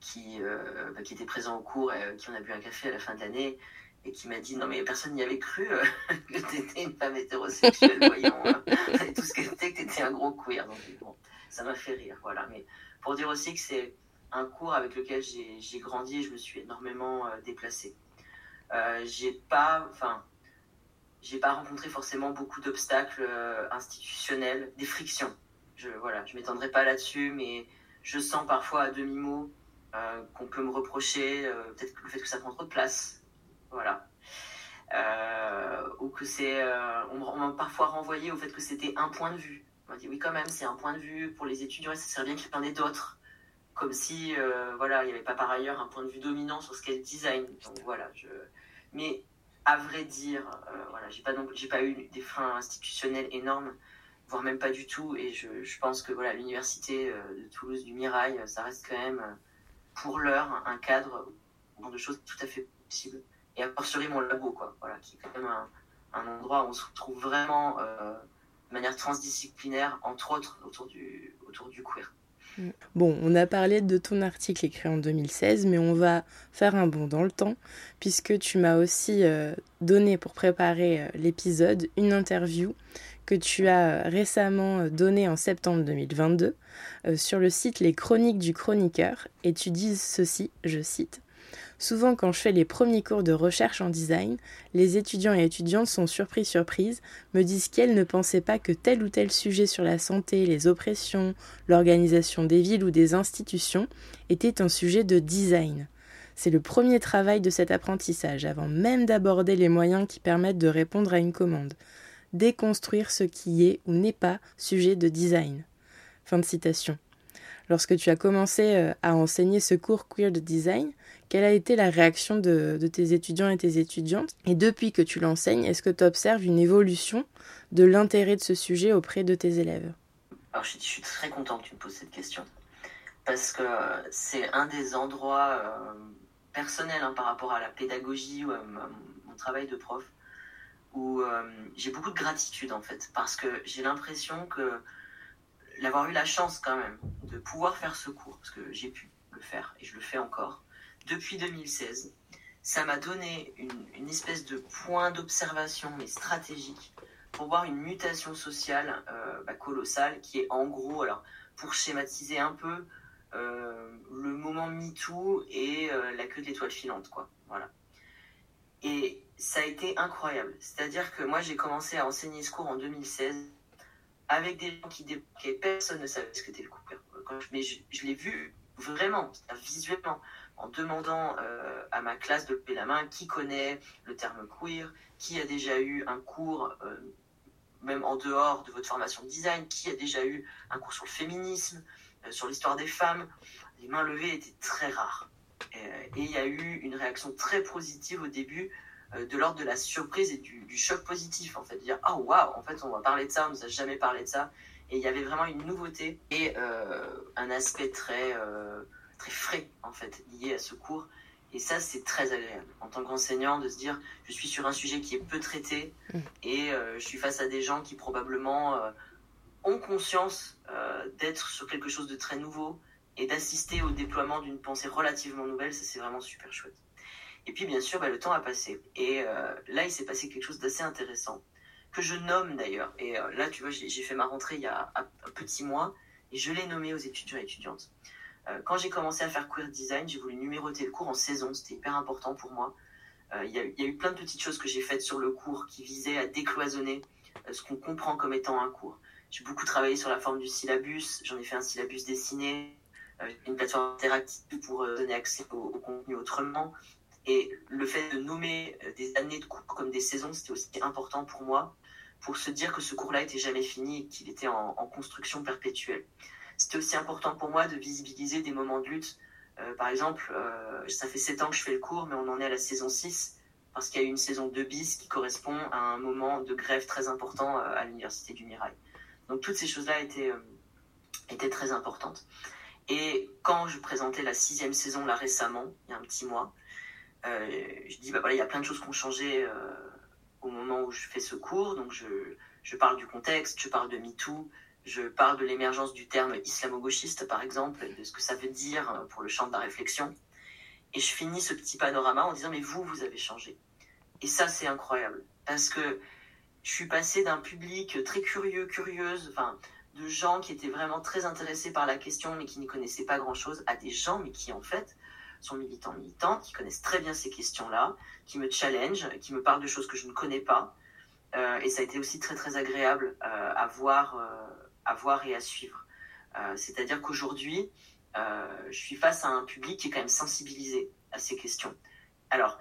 Speaker 2: qui, euh, bah, qui était présent au cours et qui en a bu un café à la fin de l'année et qui m'a dit non mais personne n'y avait cru *laughs* que tu étais une femme hétérosexuelle, voyons, et tout ce que c'était que tu étais un gros queer. Donc bon, ça m'a fait rire, voilà. Mais pour dire aussi que c'est un cours avec lequel j'ai grandi et je me suis énormément euh, déplacée. Euh, j'ai pas, enfin, j'ai pas rencontré forcément beaucoup d'obstacles euh, institutionnels, des frictions. Je voilà, je m'étendrai pas là-dessus, mais je sens parfois à demi mot qu'on peut me reprocher peut-être le fait que ça prend trop de place, voilà. ou que c'est, on, m'a parfois renvoyé au fait que c'était un point de vue. On m'a dit oui quand même, c'est un point de vue pour les étudiants et ça serait bien qu'il y en ait d'autres comme si euh, voilà, il n'y avait pas par ailleurs un point de vue dominant sur ce qu'est le design. Donc voilà, je... Mais à vrai dire, euh, voilà, j'ai pas, j'ai pas eu des freins institutionnels énormes, voire même pas du tout. Et je, je pense que voilà, l'université euh, de Toulouse du Mirail, ça reste quand même pour l'heure un cadre de choses tout à fait possibles. Et à fortiori mon labo, quoi, voilà, qui est quand même un, un endroit où on se retrouve vraiment de manière transdisciplinaire, entre autres autour du, autour du queer.
Speaker 1: Bon, on a parlé de ton article écrit en 2016, mais on va faire un bond dans le temps, puisque tu m'as aussi euh, donné pour préparer euh, l'épisode une interview que tu as euh, récemment donnée en septembre 2022 sur le site Les Chroniques du Chroniqueur, et tu dis ceci, je cite. Souvent, quand je fais les premiers cours de recherche en design, les étudiants et étudiantes sont surpris surprises, me disent qu'elles ne pensaient pas que tel ou tel sujet sur la santé, les oppressions, l'organisation des villes ou des institutions était un sujet de design. C'est le premier travail de cet apprentissage, avant même d'aborder les moyens qui permettent de répondre à une commande. Déconstruire ce qui est ou n'est pas sujet de design. Fin de citation. Lorsque tu as commencé euh, à enseigner ce cours queer de design, quelle a été la réaction de, tes étudiants et tes étudiantes? Et depuis que tu l'enseignes, est-ce que tu observes une évolution de l'intérêt de ce sujet auprès de tes élèves?
Speaker 2: Alors, je, suis très content que tu me poses cette question. Parce que c'est un des endroits euh, personnels hein, par rapport à la pédagogie ou à, mon travail de prof où euh, j'ai beaucoup de gratitude en fait. Parce que j'ai l'impression que d'avoir eu la chance quand même de pouvoir faire ce cours, parce que j'ai pu le faire et je le fais encore, depuis 2016, ça m'a donné une, espèce de point d'observation, mais stratégique, pour voir une mutation sociale euh, bah, colossale qui est en gros, alors pour schématiser un peu, euh, le moment MeToo et euh, la queue de l'étoile filante, quoi. Voilà. Et ça a été incroyable. C'est-à-dire que moi, j'ai commencé à enseigner ce cours en 2016 avec des gens qui débarquaient. Personne ne savait ce que c'était le queer. mais je l'ai vu vraiment, visuellement en demandant euh, à ma classe de lever la main qui connaît le terme queer, qui a déjà eu un cours, euh, même en dehors de votre formation de design, qui a déjà eu un cours sur le féminisme, euh, sur l'histoire des femmes. Les mains levées étaient très rares. et il y a eu une réaction très positive au début de l'ordre de la surprise et du, choc positif, en fait. De dire, oh waouh, en fait, on va parler de ça, on ne nous a jamais parlé de ça. Et il y avait vraiment une nouveauté et un aspect très très frais en fait lié à ce cours. Et ça, c'est très agréable en tant qu'enseignant de se dire, je suis sur un sujet qui est peu traité mm. et euh, je suis face à des gens qui probablement euh, ont conscience euh, d'être sur quelque chose de très nouveau et d'assister au déploiement d'une pensée relativement nouvelle. Ça, c'est vraiment super chouette. Et puis, bien sûr, bah, le temps a passé. Et là, il s'est passé quelque chose d'assez intéressant que je nomme d'ailleurs. Et là, tu vois, j'ai fait ma rentrée il y a un petit mois et je l'ai nommé aux étudiants et étudiantes. Euh, quand j'ai commencé à faire queer design, j'ai voulu numéroter le cours en saison. C'était hyper important pour moi. Euh, il y, a eu plein de petites choses que j'ai faites sur le cours qui visaient à décloisonner euh, ce qu'on comprend comme étant un cours. J'ai beaucoup travaillé sur la forme du syllabus. J'en ai fait un syllabus dessiné, une plateforme interactive pour donner accès au, contenu autrement. Et le fait de nommer des années de cours comme des saisons, c'était aussi important pour moi, pour se dire que ce cours-là était jamais fini et qu'il était en construction perpétuelle c'était aussi important pour moi de visibiliser des moments de lutte. Euh, par exemple, euh, ça fait 7 ans que je fais le cours, mais on en est à la saison 6, parce qu'il y a eu une saison 2 bis qui correspond à un moment de grève très important euh, à l'Université du Mirail. Donc toutes ces choses-là étaient, étaient très importantes. Et quand je présentais la sixième saison là récemment, il y a un petit mois, je dis bah voilà, il y a plein de choses qui ont changé au moment où je fais ce cours. Donc je, je parle du contexte, je parle de MeToo, je parle de l'émergence du terme islamo-gauchiste, par exemple, de ce que ça veut dire pour le champ de la réflexion. Et je finis ce petit panorama en disant, mais vous, vous avez changé. Et ça, c'est incroyable. Parce que je suis passée d'un public très curieux, curieuse, enfin, de gens qui étaient vraiment très intéressés par la question, mais qui n'y connaissaient pas grand-chose, à des gens, mais qui, en fait, sont militants, militants, qui connaissent très bien ces questions-là, qui me challengent, qui me parlent de choses que je ne connais pas. Euh, et ça a été aussi très, très agréable euh, à voir euh, à voir et à suivre. Euh, c'est-à-dire qu'aujourd'hui, euh, je suis face à un public qui est quand même sensibilisé à ces questions. Alors,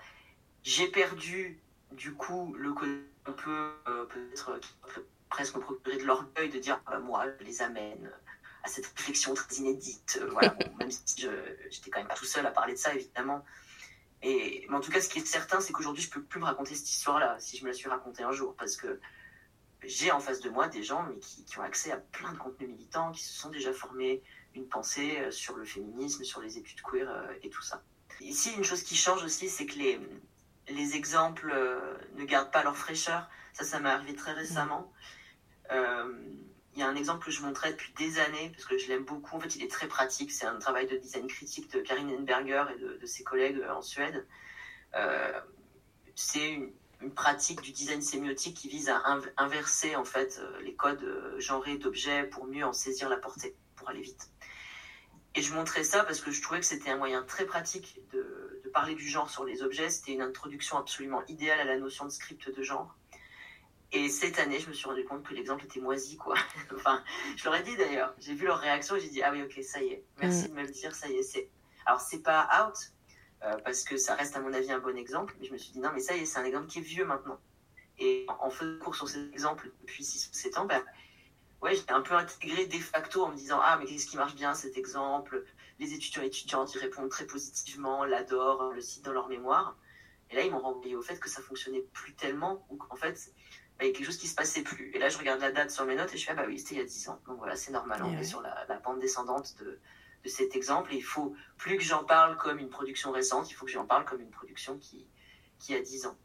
Speaker 2: j'ai perdu du coup le côté un peu euh, peut-être presque me procurer de l'orgueil de dire bah, moi je les amène à cette réflexion très inédite. voilà, *laughs* même si j'étais quand même pas tout seul à parler de ça évidemment. Et, mais en tout cas, ce qui est certain, c'est qu'aujourd'hui, je peux plus me raconter cette histoire-là si je me la suis racontée un jour, parce que j'ai en face de moi des gens mais qui, ont accès à plein de contenus militants, qui se sont déjà formés une pensée euh, sur le féminisme, sur les études queer euh, et tout ça. Ici, une chose qui change aussi, c'est que les, les exemples euh, ne gardent pas leur fraîcheur. Ça, ça m'est arrivé très récemment. Il y a un exemple que je montrais depuis des années, parce que je l'aime beaucoup. En fait, il est très pratique. C'est un travail de design critique de Karin Enberger et de, de ses collègues en Suède. c'est une, une pratique du design sémiotique qui vise à inverser en fait euh, les codes euh, genrés d'objets pour mieux en saisir la portée, pour aller vite. Et je montrais ça parce que je trouvais que c'était un moyen très pratique de, parler du genre sur les objets. C'était une introduction absolument idéale à la notion de script de genre. Et cette année, je me suis rendu compte que l'exemple était moisi, quoi. *laughs* enfin, je leur ai dit d'ailleurs. J'ai vu leur réaction et j'ai dit, ah oui, ok, ça y est. Merci mm. de me le dire, ça y est. C'est... Alors, c'est pas out, euh, parce que ça reste, à mon avis, un bon exemple. Mais je me suis dit, non, mais ça y est, c'est un exemple qui est vieux maintenant. Et en faisant cours sur cet exemple depuis 6 ou 7 ans, ben, ouais, j'ai un peu intégré de facto en me disant, ah, mais qu'est-ce qui marche bien cet exemple? Les étudiants et étudiantes y répondent très positivement, l'adorent, le citent dans leur mémoire. Et là, ils m'ont renvoyé au fait que ça fonctionnait plus tellement, ou qu'en fait, il y a quelque chose qui se passait plus. Et là, je regarde la date sur mes notes et je fais, ah bah oui, c'était il y a 10 ans. Donc voilà, c'est normal, on est sur la, pente descendante de, de, cet exemple. Et il faut plus que j'en parle comme une production récente, il faut que j'en parle comme une production qui, qui a 10 ans.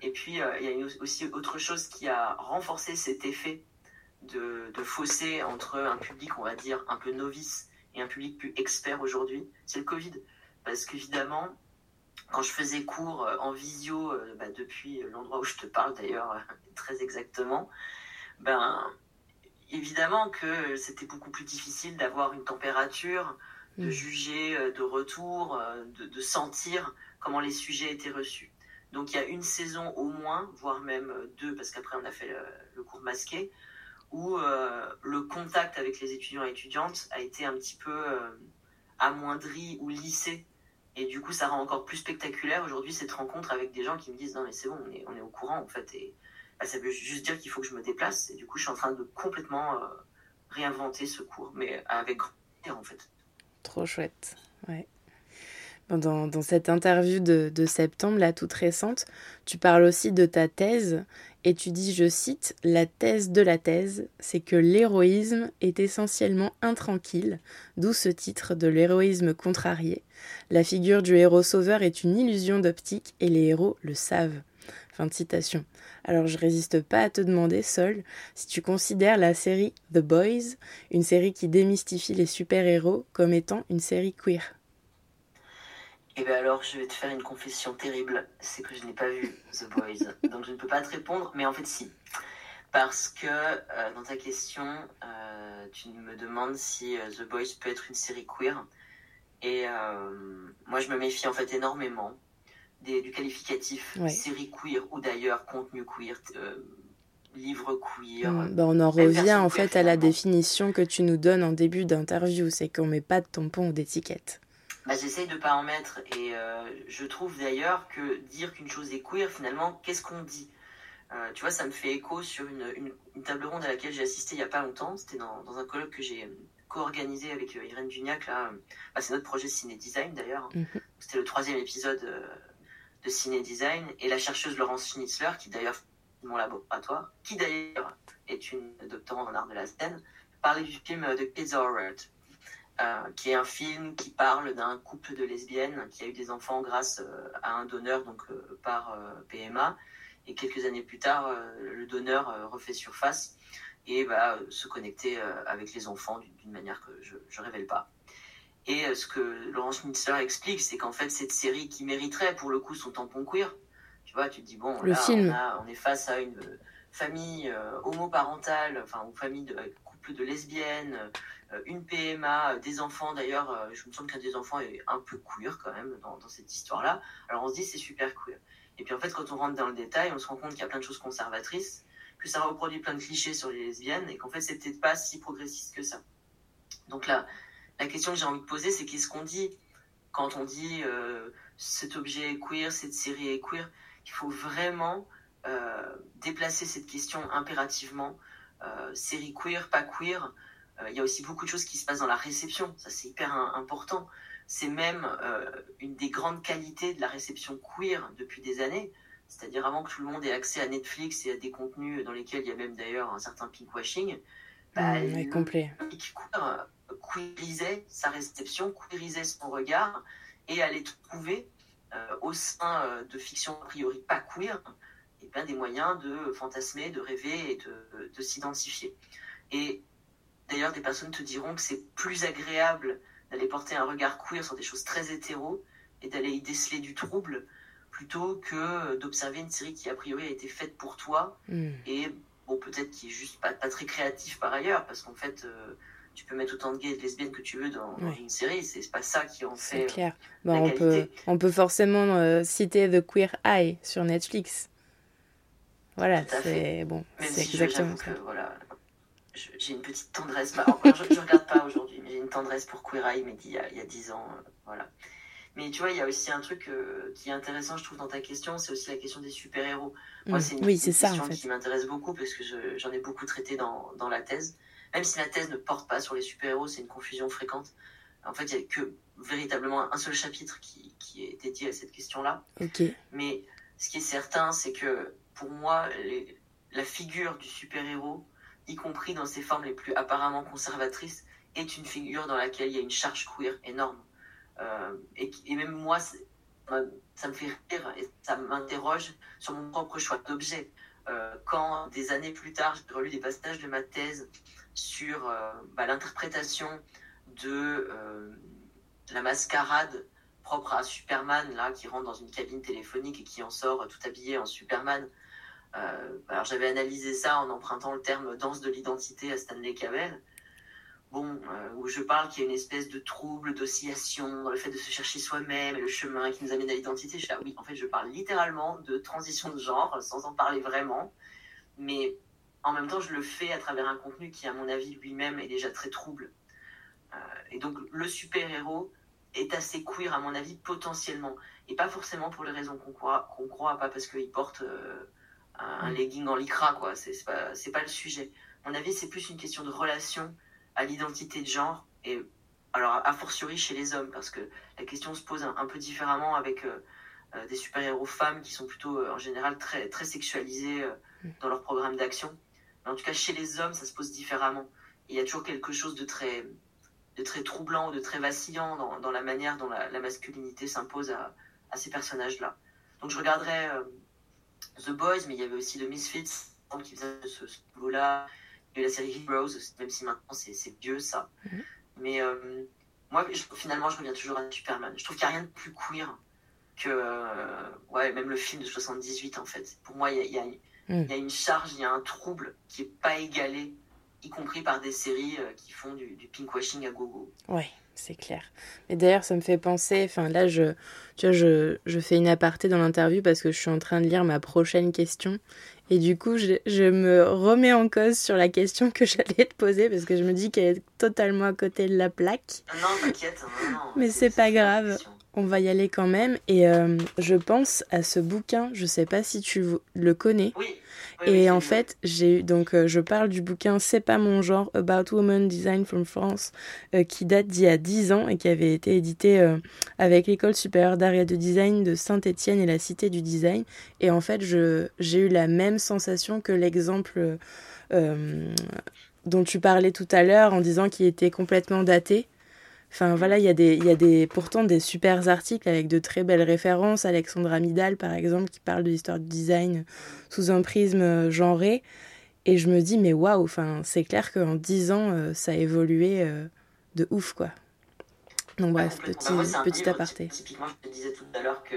Speaker 2: Et puis, euh, il y a aussi autre chose qui a renforcé cet effet de, de fossé entre un public, on va dire, un peu novice et un public plus expert aujourd'hui, c'est le Covid. Parce qu'évidemment, quand je faisais cours euh, en visio euh, bah, depuis l'endroit où je te parle d'ailleurs *laughs* très exactement, ben évidemment que c'était beaucoup plus difficile d'avoir une température, de mm. juger de retour, de, sentir comment les sujets étaient reçus. Donc il y a une saison au moins, voire même deux, parce qu'après on a fait le, cours masqué, où le contact avec les étudiants et étudiantes a été un petit peu amoindri ou lissé et du coup, ça rend encore plus spectaculaire aujourd'hui cette rencontre avec des gens qui me disent non mais c'est bon, on est, on est au courant en fait. Et ça veut juste dire qu'il faut que je me déplace. Et du coup, je suis en train de complètement euh, réinventer ce cours, mais avec grand en fait.
Speaker 1: Trop chouette, ouais. Dans, cette interview de, de, septembre, là, toute récente, tu parles aussi de ta thèse et tu dis, je cite, La thèse de la thèse, c'est que l'héroïsme est essentiellement intranquille, d'où ce titre de l'héroïsme contrarié. La figure du héros sauveur est une illusion d'optique et les héros le savent. Fin de citation. Alors je résiste pas à te demander, Sol, si tu considères la série The Boys, une série qui démystifie les super-héros, comme étant une série queer.
Speaker 2: Eh bien alors, je vais te faire une confession terrible, c'est que je n'ai pas vu The Boys, *laughs* donc je ne peux pas te répondre, mais en fait si. Parce que euh, dans ta question, euh, tu me demandes si euh, The Boys peut être une série queer. Et moi, je me méfie en fait énormément des, du qualificatif série queer ou d'ailleurs contenu queer, livre queer.
Speaker 1: Hmm, bah, on en revient en fait à la définition que tu nous donnes en début d'interview, c'est qu'on met pas de tampon ou d'étiquette.
Speaker 2: Bah, j'essaye de pas en mettre. Et euh, je trouve d'ailleurs que dire qu'une chose est queer, finalement, qu'est-ce qu'on dit? Euh, Tu vois, ça me fait écho sur une, une, table ronde à laquelle j'ai assisté il y a pas longtemps. C'était dans, dans, un colloque que j'ai co-organisé avec euh, Irène Duniac. Là, bah, c'est notre projet Ciné Design d'ailleurs. Mhm. C'était le troisième épisode de Ciné Design. Et la chercheuse Laurence Schnitzler, qui d'ailleurs mon laboratoire, qui d'ailleurs est une doctorante en art de la scène, parlait du film de Kids Alright euh, qui est un film qui parle d'un couple de lesbiennes qui a eu des enfants grâce euh, à un donneur, donc euh, par PMA. Et quelques années plus tard, le donneur refait surface et va se connecter avec les enfants d'une manière que je ne révèle pas. Et ce que Laurence Schnitzler explique, c'est qu'en fait, cette série qui mériterait pour le coup son tampon queer, tu vois, tu te dis, bon, là, On, on, est face à une famille homoparentale, enfin, une famille de couple de lesbiennes, euh, une PMA, euh, des enfants. D'ailleurs, euh, je me sens qu'un des enfants est un peu queer quand même dans, cette histoire-là. Alors on se dit c'est super queer. Et puis en fait, quand on rentre dans le détail, on se rend compte qu'il y a plein de choses conservatrices, que ça reproduit plein de clichés sur les lesbiennes et qu'en fait, c'est peut-être pas si progressiste que ça. Donc là, la question que j'ai envie de poser, c'est qu'est-ce qu'on dit quand on dit cet objet est queer, cette série est queer Il faut vraiment déplacer cette question impérativement. série queer, pas queer, euh, il y a aussi beaucoup de choses qui se passent dans la réception. Ça, c'est hyper important. C'est même euh, une des grandes qualités de la réception queer depuis des années. C'est-à-dire avant que tout le monde ait accès à Netflix et à des contenus dans lesquels il y a même d'ailleurs un certain pinkwashing,
Speaker 1: bah, mmh, complet.
Speaker 2: queer queerisait sa réception, queerisait son regard et allait trouver euh, au sein de fiction a priori pas queer et bien, des moyens de fantasmer, de rêver et de, de s'identifier. Et D'ailleurs, des personnes te diront que c'est plus agréable d'aller porter un regard queer sur des choses très hétéro et d'aller y déceler du trouble plutôt que d'observer une série qui a priori a été faite pour toi hmm. et bon peut-être qui est juste pas, pas, très créatif par ailleurs parce qu'en fait euh, tu peux mettre autant de gays et de lesbiennes que tu veux dans, une série. C'est pas ça qui en fait.
Speaker 1: C'est clair. Bah, on, peut, on peut forcément citer The Queer Eye sur Netflix. Voilà, c'est bon, c'est exactement ça.
Speaker 2: voilà, j'ai une petite tendresse. Bah, je, ne regarde pas aujourd'hui, mais j'ai une tendresse pour Queer Eye, mais il y a, il y a 10 ans. voilà. Mais tu vois, il y a aussi un truc euh, qui est intéressant, je trouve, dans ta question, c'est aussi la question des super-héros. Moi, mm. c'est une, oui, question qui m'intéresse beaucoup parce que j'en ai beaucoup traité dans, dans, la thèse. Même si la thèse ne porte pas sur les super-héros, c'est une confusion fréquente. En fait, il n'y a que véritablement un seul chapitre qui, qui est dédié à cette question-là. Mais ce qui est certain, c'est que pour moi, les, la figure du super-héros, y compris dans ses formes les plus apparemment conservatrices, est une figure dans laquelle il y a une charge queer énorme. Euh, et, même moi, ça me fait rire et ça m'interroge sur mon propre choix d'objet. Euh, quand des années plus tard, j'ai relu des passages de ma thèse sur euh, bah, l'interprétation de la mascarade propre à Superman, là, qui rentre dans une cabine téléphonique et qui en sort tout habillé en Superman. alors j'avais analysé ça en empruntant le terme danse de l'identité à Stanley Cavell bon, euh, où je parle qu'il y a une espèce de trouble, d'oscillation dans le fait de se chercher soi-même et le chemin qui nous amène à l'identité. Je dis, ah oui, en fait, je parle littéralement de transition de genre, sans en parler vraiment. Mais en même temps, je le fais à travers un contenu qui, à mon avis, lui-même est déjà très trouble. Euh, et donc, le super-héros est assez queer, à mon avis, potentiellement. Et pas forcément pour les raisons qu'on croit, qu'on croit, pas parce qu'il porte euh, un, legging en lycra, quoi. C'est pas, pas le sujet. À mon avis, c'est plus une question de relation à l'identité de genre et alors a fortiori chez les hommes parce que la question se pose un, peu différemment avec euh, euh, des super-héros femmes qui sont plutôt euh, en général très, très sexualisés mm. dans leur programme d'action. Mais en tout cas chez les hommes ça se pose différemment. il y a toujours quelque chose de très, de très troublant, de très vacillant dans, dans la manière dont la, masculinité s'impose à, à, ces personnages-là. Donc je regarderais The Boys, mais il y avait aussi The Misfits qui faisait ce, ce boulot-là la série Heroes, même si maintenant c'est vieux ça. Mhm. Mais euh, moi, finalement, je reviens toujours à Superman. Je trouve qu'il n'y a rien de plus queer que euh, ouais, même le film de 78 en fait. Pour moi, il y, mhm. y a, une charge, il y a un trouble qui n'est pas égalé, y compris par des séries euh, qui font du, du pinkwashing à gogo.
Speaker 1: Ouais c'est clair. Mais d'ailleurs, ça me fait penser, enfin là, je, tu vois, je, je fais une aparté dans l'interview parce que je suis en train de lire ma prochaine question et du coup, je, me remets en cause sur la question que *laughs* j'allais te poser parce que je me dis qu'elle est totalement à côté de la plaque.
Speaker 2: Non, t'inquiète.
Speaker 1: Mais c'est pas grave. On va y aller quand même. Et euh, je pense à ce bouquin. Je sais pas si tu le connais.
Speaker 2: Oui
Speaker 1: et en fait, j'ai donc euh, je parle du bouquin C'est pas mon genre About Women Design from France euh, qui date d'il y a 10 ans et qui avait été édité avec l'école supérieure d'art et de design de Saint-Étienne et la Cité du design et en fait, je j'ai eu la même sensation que l'exemple dont tu parlais tout à l'heure en disant qu'il était complètement daté. Enfin voilà, il y a des, y a des, pourtant des super articles avec de très belles références. Alexandra Midal, par exemple, qui parle de l'histoire du design sous un prisme euh, genré. Et je me dis, mais waouh, enfin, c'est clair qu'en 10 ans, euh, ça a évolué euh, de ouf, quoi. Donc bref, petit, bah, petit aparté.
Speaker 2: Typiquement, je te disais tout à l'heure que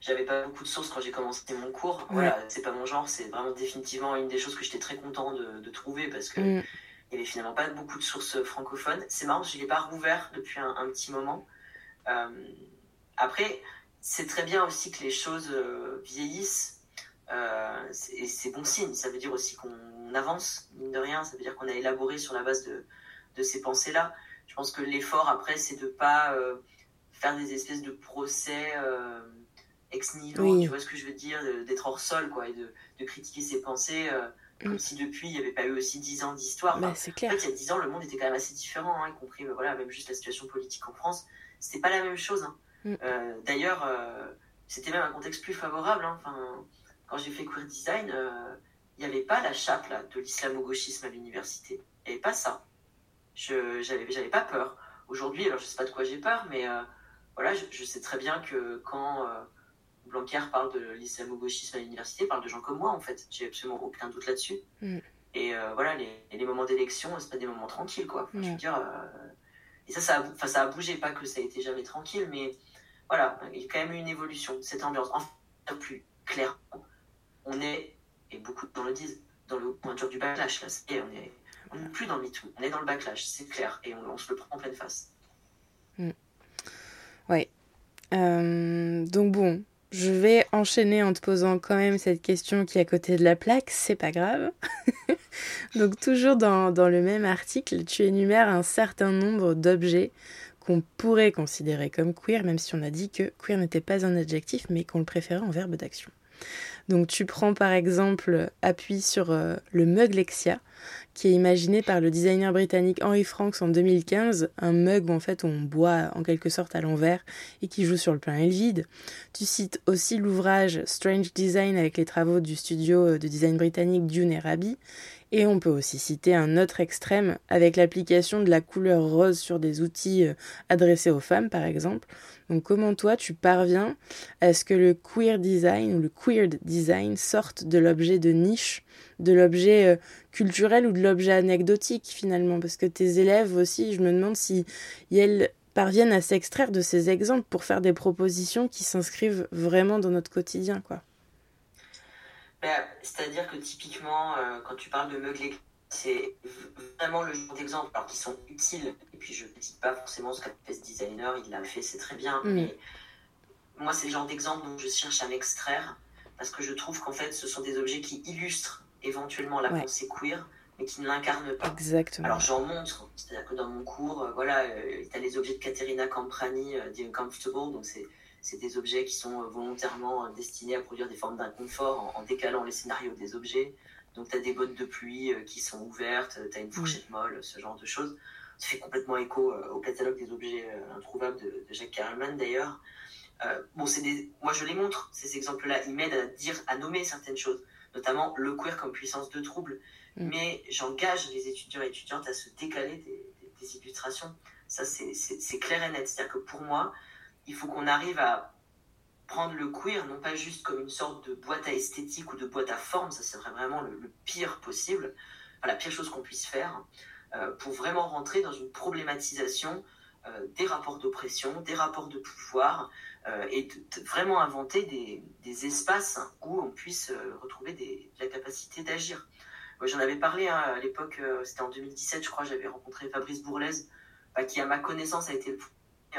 Speaker 2: j'avais pas beaucoup de sources quand j'ai commencé mon cours. Voilà, c'est pas mon genre, c'est vraiment définitivement une des choses que j'étais très content de, de trouver parce que mm il n'y avait finalement pas beaucoup de sources francophones. C'est marrant, je ne l'ai pas rouvert depuis un, petit moment. Euh, après, c'est très bien aussi que les choses euh, vieillissent. Euh, et c'est bon signe. Ça veut dire aussi qu'on avance, mine de rien. Ça veut dire qu'on a élaboré sur la base de, de ces pensées-là. Je pense que l'effort, après, c'est de ne pas faire des espèces de procès ex nihilo. Tu vois ce que je veux dire D'être hors sol, quoi, et de, de critiquer ses pensées comme mm. si depuis il n'y avait pas eu aussi dix ans d'histoire.
Speaker 1: Bah, c'est clair.
Speaker 2: En fait, il y a dix ans, le monde était quand même assez différent, hein, y compris euh, voilà, même juste la situation politique en France. C'était pas la même chose. Hein. Mm. Euh, d'ailleurs, euh, c'était même un contexte plus favorable. Hein. Enfin, quand j'ai fait queer design, il n'y avait pas la chape là, de l'islamo-gauchisme à l'université. Il n'y avait pas ça. Je j'avais, j'avais pas peur. Aujourd'hui, alors je sais pas de quoi j'ai peur, mais voilà, je, je, sais très bien que quand Blanquer parle de l'islamo-gauchisme à l'université, parle de gens comme moi, en fait. J'ai absolument aucun doute là-dessus. Mm. Et euh, voilà, les, les moments d'élection, c'est pas des moments tranquilles, quoi. Je veux dire, euh, et ça, ça a, ça a bougé, pas que ça a été jamais tranquille, mais voilà, il y a quand même eu une évolution, cette ambiance. En plus clairement, on est, et beaucoup de gens le disent, dans le pointure du backlash, là, on est, On n'est plus dans le MeToo, on est dans le backlash, c'est clair, et on, se le prend en pleine face.
Speaker 1: Mm. Ouais. Euh, donc bon, je vais enchaîner en te posant quand même cette question qui est à côté de la plaque, c'est pas grave. *laughs* donc toujours dans, le même article, tu énumères un certain nombre d'objets qu'on pourrait considérer comme queer, même si on a dit que queer n'était pas un adjectif, mais qu'on le préférait en verbe d'action. Donc tu prends par exemple appui sur euh, le mug Lexia, qui est imaginé par le designer britannique Henry Franks en 2015, un mug en fait on boit en quelque sorte à l'envers et qui joue sur le plein et le vide. Tu cites aussi l'ouvrage Strange Design avec les travaux du studio de design britannique Dune et Rabi, et on peut aussi citer un autre extrême avec l'application de la couleur rose sur des outils euh, adressés aux femmes par exemple. Donc comment toi tu parviens à ce que le queer design ou le queer design sorte de l'objet de niche, de l'objet euh, culturel ou de l'objet anecdotique finalement? Parce que tes élèves aussi, je me demande si elles parviennent à s'extraire de ces exemples pour faire des propositions qui s'inscrivent vraiment dans notre quotidien quoi.
Speaker 2: Ben, c'est-à-dire que typiquement, euh, quand tu parles de meugler, c'est vraiment le genre d'exemples alors qui sont utiles. Et puis je ne dis pas forcément ce qu'a fait ce designer, il l'a fait, c'est très bien. Mm. Mais moi, c'est le genre d'exemple dont je cherche à m'extraire parce que je trouve qu'en fait, ce sont des objets qui illustrent éventuellement la pensée queer, mais qui ne l'incarnent pas.
Speaker 1: Exactement.
Speaker 2: Alors j'en montre, c'est-à-dire que dans mon cours, euh, voilà, euh, tu as les objets de Caterina Camprani, euh, The Uncomfortable, donc c'est c'est des objets qui sont volontairement destinés à produire des formes d'inconfort en, décalant les scénarios des objets. Donc, tu as des bottes de pluie euh, qui sont ouvertes, tu as une fourchette molle, ce genre de choses. Ça fait complètement écho euh, au catalogue des objets euh, introuvables de, Jacques Carlman d'ailleurs. bon, c'est des... moi je les montre, ces exemples-là. Ils m'aident à dire, à nommer certaines choses, notamment le queer comme puissance de trouble. Mm. Mais j'engage les étudiants et étudiantes à se décaler des, des illustrations. Ça, c'est clair et net. C'est-à-dire que pour moi, il faut qu'on arrive à prendre le queer, non pas juste comme une sorte de boîte à esthétique ou de boîte à forme, ça serait vraiment le, pire possible, la pire chose qu'on puisse faire, euh, pour vraiment rentrer dans une problématisation euh, des rapports d'oppression, des rapports de pouvoir, euh, et de, vraiment inventer des, espaces où on puisse retrouver des, la capacité d'agir. J'en avais parlé hein, à l'époque, c'était en 2017, je crois, j'avais rencontré Fabrice Bourlaise, bah, qui à ma connaissance a été le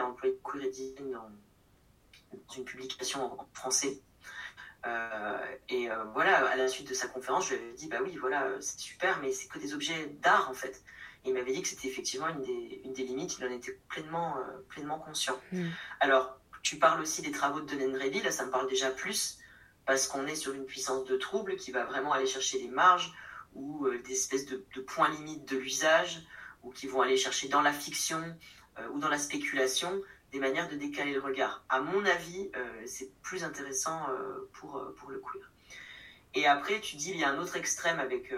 Speaker 2: employé queer et dans, une publication en, français. Euh, et euh, voilà, à la suite de sa conférence, je lui avais dit bah oui, voilà, c'est super, mais c'est que des objets d'art en fait. Et il m'avait dit que c'était effectivement une des, une des, limites, il en était pleinement, euh, pleinement conscient. Mm. Alors, tu parles aussi des travaux de Denon là ça me parle déjà plus, parce qu'on est sur une puissance de trouble qui va vraiment aller chercher les marges ou des espèces de, de points limites de l'usage, ou qui vont aller chercher dans la fiction euh, ou dans la spéculation des manières de décaler le regard. À mon avis, euh, c'est plus intéressant euh, pour, pour le queer. Et après, tu dis, il y a un autre extrême avec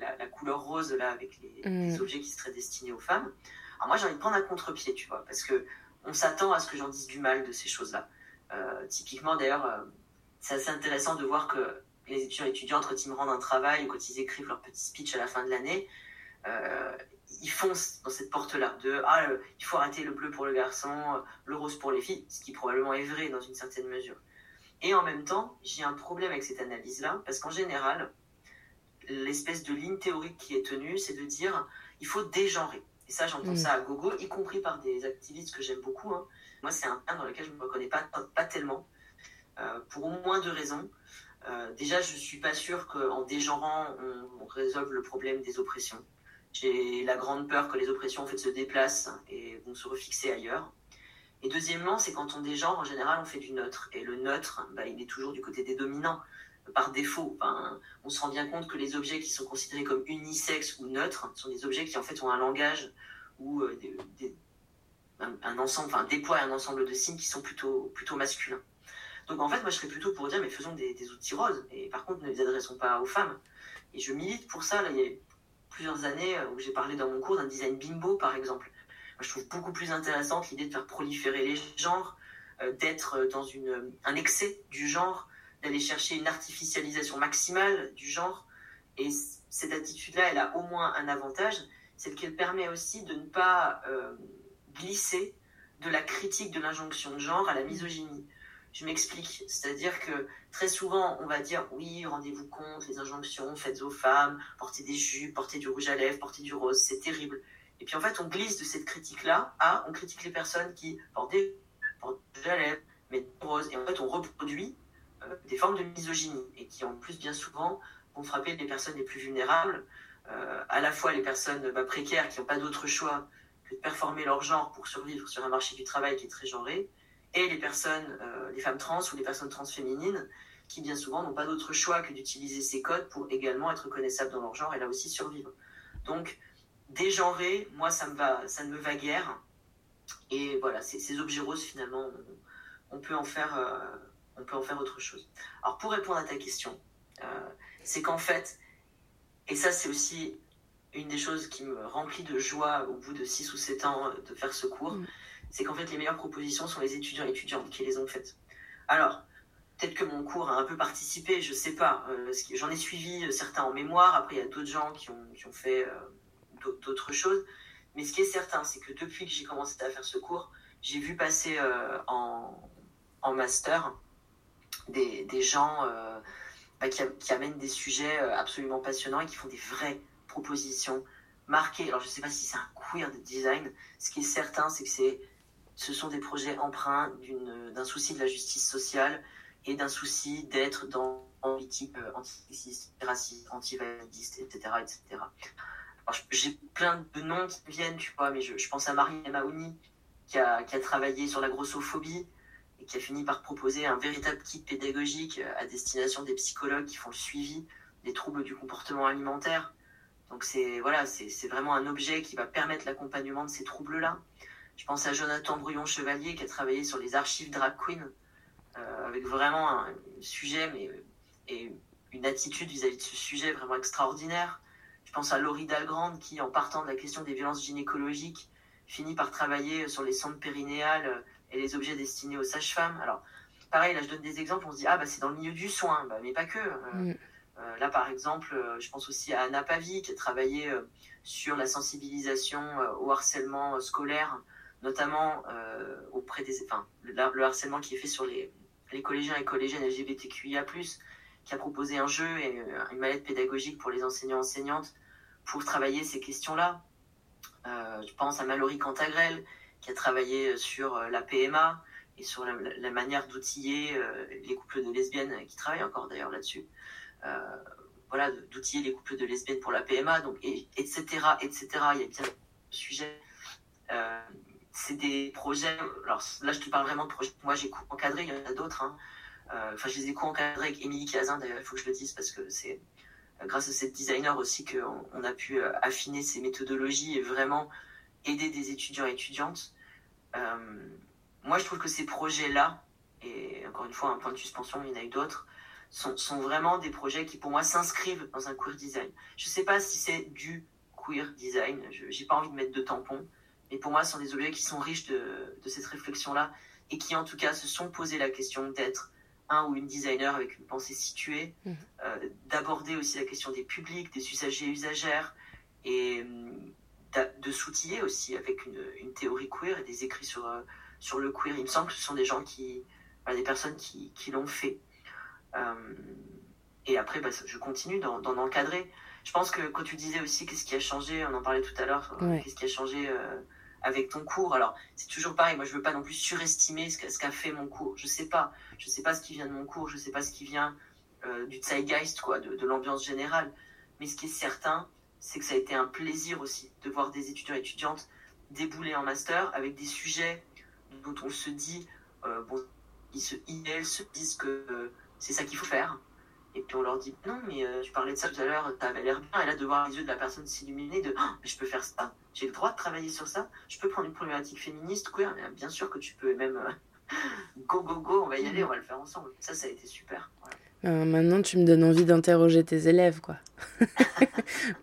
Speaker 2: la, la, couleur rose, là, avec les, mm. objets qui seraient destinés aux femmes. Alors moi, j'ai envie de prendre un contre-pied, tu vois, parce que on s'attend à ce que j'en dise du mal de ces choses-là. typiquement, d'ailleurs, c'est assez intéressant de voir que les étudiants et étudiantes, quand ils me rendent un travail ou quand ils écrivent leur petit speech à la fin de l'année, ils foncent dans cette porte-là de ah euh, il faut arrêter le bleu pour le garçon, euh, le rose pour les filles, ce qui probablement est vrai dans une certaine mesure. Et en même temps, j'ai un problème avec cette analyse-là parce qu'en général, l'espèce de ligne théorique qui est tenue, c'est de dire il faut dégenrer. Et ça, j'entends mm. ça à gogo, y compris par des activistes que j'aime beaucoup. Hein. Moi, c'est un terme dans lequel je ne me reconnais pas, pas tellement, euh, pour au moins deux raisons. déjà, je ne suis pas sûr qu'en dégenrant, on résolve le problème des oppressions. J'ai la grande peur que les oppressions en fait se déplacent et vont se refixer ailleurs. Et deuxièmement, c'est quand on dégenre, en général, on fait du neutre. Et le neutre, bah, il est toujours du côté des dominants, par défaut. on se rend bien compte que les objets qui sont considérés comme unisexes ou neutres sont des objets qui en fait ont un langage ou euh, un, ensemble, enfin déploient un ensemble de signes qui sont plutôt, plutôt masculins. Donc en fait, moi je serais plutôt pour dire, mais faisons des, outils roses. Et par contre, ne les adressons pas aux femmes. Et je milite pour ça. Là, plusieurs années euh, où j'ai parlé dans mon cours d'un design bimbo, par exemple. je trouve beaucoup plus intéressante l'idée de faire proliférer les genres, euh, d'être euh, dans une, un excès du genre, d'aller chercher une artificialisation maximale du genre. Et cette attitude-là, elle a au moins un avantage, c'est qu'elle permet aussi de ne pas glisser de la critique de l'injonction de genre à la misogynie. Je m'explique. C'est-à-dire que très souvent, on va dire oui, rendez-vous compte, les injonctions, faites aux femmes, portez des jupes, portez du rouge à lèvres, portez du rose, c'est terrible. Et puis en fait, on glisse de cette critique-là à on critique les personnes qui portent des, portent du rouge à lèvres, mais du rose. Et en fait, on reproduit euh, des formes de misogynie et qui en plus bien souvent vont frapper les personnes les plus vulnérables, euh, à la fois les personnes bah, précaires qui n'ont pas d'autre choix que de performer leur genre pour survivre sur un marché du travail qui est très genré, et les personnes, euh, les femmes trans ou les personnes transféminines, qui bien souvent n'ont pas d'autre choix que d'utiliser ces codes pour également être reconnaissables dans leur genre et là aussi survivre. Donc, dégenrer, moi, ça, me va, ça ne me va guère. Et voilà, ces objets roses, finalement, on, peut en faire, euh, on peut en faire autre chose. Alors, pour répondre à ta question, euh, c'est qu'en fait, et ça, c'est aussi une des choses qui me remplit de joie au bout de 6 ou 7 ans de faire ce cours, mm c'est qu'en fait, les meilleures propositions sont les étudiants et étudiantes qui les ont faites. Alors, peut-être que mon cours a un peu participé, je sais pas. Euh, j'en ai suivi certains en mémoire, après, il y a d'autres gens qui ont, qui ont fait euh, d'autres choses. Mais ce qui est certain, c'est que depuis que j'ai commencé à faire ce cours, j'ai vu passer euh, en, en, master des, des gens bah, qui, qui, amènent des sujets absolument passionnants et qui font des vraies propositions marquées. Alors, je ne sais pas si c'est un queer de design. Ce qui est certain, c'est que c'est ce sont des projets empreints d'un souci de la justice sociale et d'un souci d'être dans politique euh, anti raciste, anti-validiste, etc. etc. J'ai plein de noms qui viennent, tu vois, mais je, pense à Marie Maouni qui a, qui a, travaillé sur la grossophobie et qui a fini par proposer un véritable kit pédagogique euh, à destination des psychologues qui font le suivi des troubles du comportement alimentaire. Donc c'est voilà, c'est vraiment un objet qui va permettre l'accompagnement de ces troubles-là. Je pense à Jonathan Brouillon-Chevalier qui a travaillé sur les archives drag queen, euh, avec vraiment un sujet mais, et une attitude vis-à-vis de ce sujet vraiment extraordinaire. Je pense à Laurie Dalgrande qui, en partant de la question des violences gynécologiques, finit par travailler sur les sondes périnéales et les objets destinés aux sages-femmes. Alors, pareil, là je donne des exemples, on se dit, ah bah c'est dans le milieu du soin, bah, mais pas que. Euh, mm. euh, là par exemple, je pense aussi à Anna Pavi qui a travaillé sur la sensibilisation au harcèlement scolaire notamment euh, auprès des, enfin, le, harcèlement qui est fait sur les, les collégiens et collégiennes LGBTQIA+, qui a proposé un jeu et euh, une mallette pédagogique pour les enseignants enseignantes pour travailler ces questions-là. Euh, je pense à Mallory Cantagrel, qui a travaillé sur la PMA et sur la, manière d'outiller les couples de lesbiennes, qui travaillent encore d'ailleurs là-dessus. voilà, d'outiller les couples de lesbiennes pour la PMA, donc, et, etc., etc. Il y a bien sujet c'est des projets. Alors là, je te parle vraiment de projets moi j'ai encadré. Il y en a d'autres. Hein. Euh, enfin, je les ai co-encadrés avec Émilie Cazin. D'ailleurs, il faut que je le dise parce que c'est euh, grâce à cette designer aussi qu'on on a pu euh, affiner ces méthodologies et vraiment aider des étudiants et étudiantes. moi, je trouve que ces projets-là, et encore une fois, un point de suspension, il y en a eu d'autres, sont, sont, vraiment des projets qui, pour moi, s'inscrivent dans un queer design. Je ne sais pas si c'est du queer design. Je n'ai pas envie de mettre de tampons. Et pour moi, ce sont des objets qui sont riches de, cette réflexion-là et qui, en tout cas, se sont posé la question d'être un ou une designer avec une pensée située, mmh. euh, d'aborder aussi la question des publics, des usagers et usagères, et euh, de s'outiller aussi avec une, théorie queer et des écrits sur, euh, sur le queer. Il me semble que ce sont des gens qui, des personnes qui, qui l'ont fait. et après, bah, je continue d'en encadrer. Je pense que quand tu disais aussi qu'est-ce qui a changé, on en parlait tout à l'heure, qu'est-ce qui a changé avec ton cours. Alors, c'est toujours pareil. Moi, je veux pas non plus surestimer ce qu'a fait mon cours. Je sais pas. Je sais pas ce qui vient de mon cours. Je sais pas ce qui vient euh, du zeitgeist, quoi, de, l'ambiance générale. Mais ce qui est certain, c'est que ça a été un plaisir aussi de voir des étudiants et étudiantes débouler en master avec des sujets dont on se dit, euh, bon, ils se, ils, se disent que euh, c'est ça qu'il faut faire. Et puis on leur dit, non, mais tu parlais de ça tout à l'heure, tu avais l'air bien. Et là, de voir les yeux de la personne s'illuminer, de, oh, je peux faire ça j'ai le droit de travailler sur ça. Je peux prendre une problématique féministe, queer, bien sûr que tu peux, même euh, *laughs* go, go, go, on va y aller, on va le faire ensemble. Ça, ça a été super.
Speaker 1: Euh, maintenant, tu me donnes envie d'interroger tes élèves, quoi. *laughs*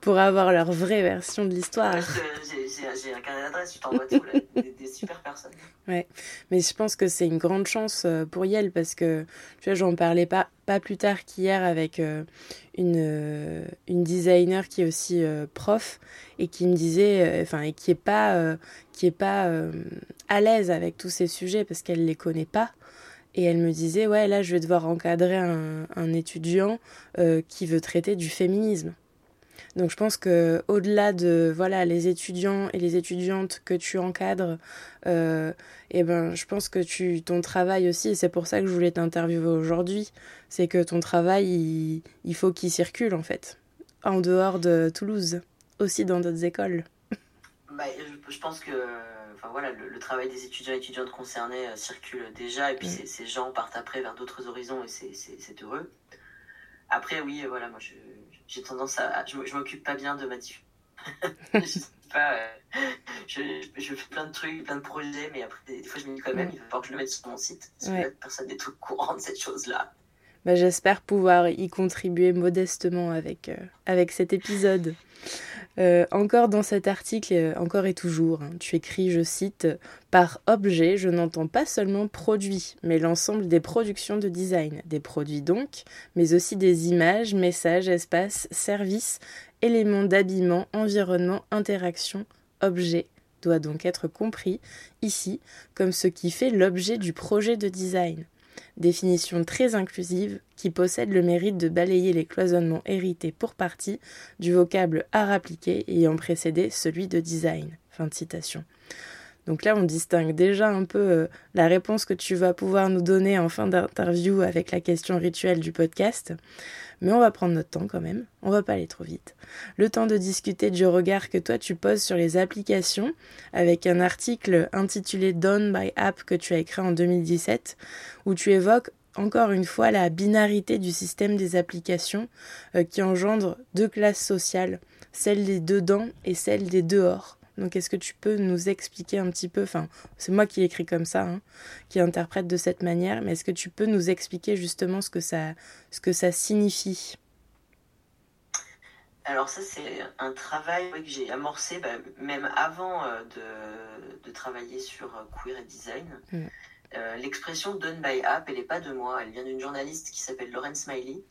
Speaker 1: Pour avoir leur vraie version de l'histoire.
Speaker 2: J'ai un carnet d'adresse, tu t'envoies tout, des, super personnes.
Speaker 1: Ouais, mais je pense que c'est une grande chance euh, pour Yel parce que, tu vois, j'en parlais pas, pas plus tard qu'hier avec euh, une, une designer qui est aussi prof et qui me disait, enfin, et qui est pas, qui est pas à l'aise avec tous ces sujets parce qu'elle les connaît pas Et elle me disait, ouais, là, je vais devoir encadrer un, étudiant euh, qui veut traiter du féminisme. Donc je pense que au-delà de voilà les étudiants et les étudiantes que tu encadres, euh, eh ben je pense que tu ton travail aussi et c'est pour ça que je voulais t'interviewer aujourd'hui, c'est que ton travail il, il faut qu'il circule en fait en dehors de Toulouse, aussi dans d'autres écoles.
Speaker 2: Bah, je, pense que enfin, voilà, le, travail des étudiants et étudiantes concernés euh, circule déjà, et puis mm. ces gens partent après vers d'autres horizons, et c'est heureux. Après, oui, voilà, moi, j'ai tendance à... Je, je m'occupe pas bien de ma *laughs* je pas... Euh, je, je, fais plein de trucs, plein de projets, mais après, des, fois, je me dis quand même, mm. il va falloir que je le mette sur mon site. Parce que personne n'est au courant de cette chose-là.
Speaker 1: Bah, J'espère pouvoir y contribuer modestement avec, euh, avec cet épisode. Euh, encore dans cet article, euh, encore et toujours, hein, tu écris, je cite, Par objet, je n'entends pas seulement produit, mais l'ensemble des productions de design, des produits donc, mais aussi des images, messages, espaces, services, éléments d'habillement, environnement, interaction, objet doit donc être compris ici comme ce qui fait l'objet du projet de design définition très inclusive qui possède le mérite de balayer les cloisonnements hérités pour partie du vocable art appliqué ayant précédé celui de design. Fin citation. Donc là, on distingue déjà un peu euh, la réponse que tu vas pouvoir nous donner en fin d'interview avec la question rituelle du podcast. Mais on va prendre notre temps quand même, on va pas aller trop vite. Le temps de discuter du regard que toi tu poses sur les applications avec un article intitulé Done by App que tu as écrit en 2017 où tu évoques encore une fois la binarité du système des applications euh, qui engendre deux classes sociales, celle des dedans et celle des dehors. Donc est-ce que tu peux nous expliquer un petit peu, enfin c'est moi qui écris comme ça, hein, qui interprète de cette manière, mais est-ce que tu peux nous expliquer justement ce que ça, ce que ça signifie?
Speaker 2: Alors ça c'est un travail que j'ai amorcé bah, même avant euh, de, travailler sur euh, queer et design. Mm. Euh, l'expression done by app, elle n'est pas de moi, elle vient d'une journaliste qui s'appelle Lauren Smiley.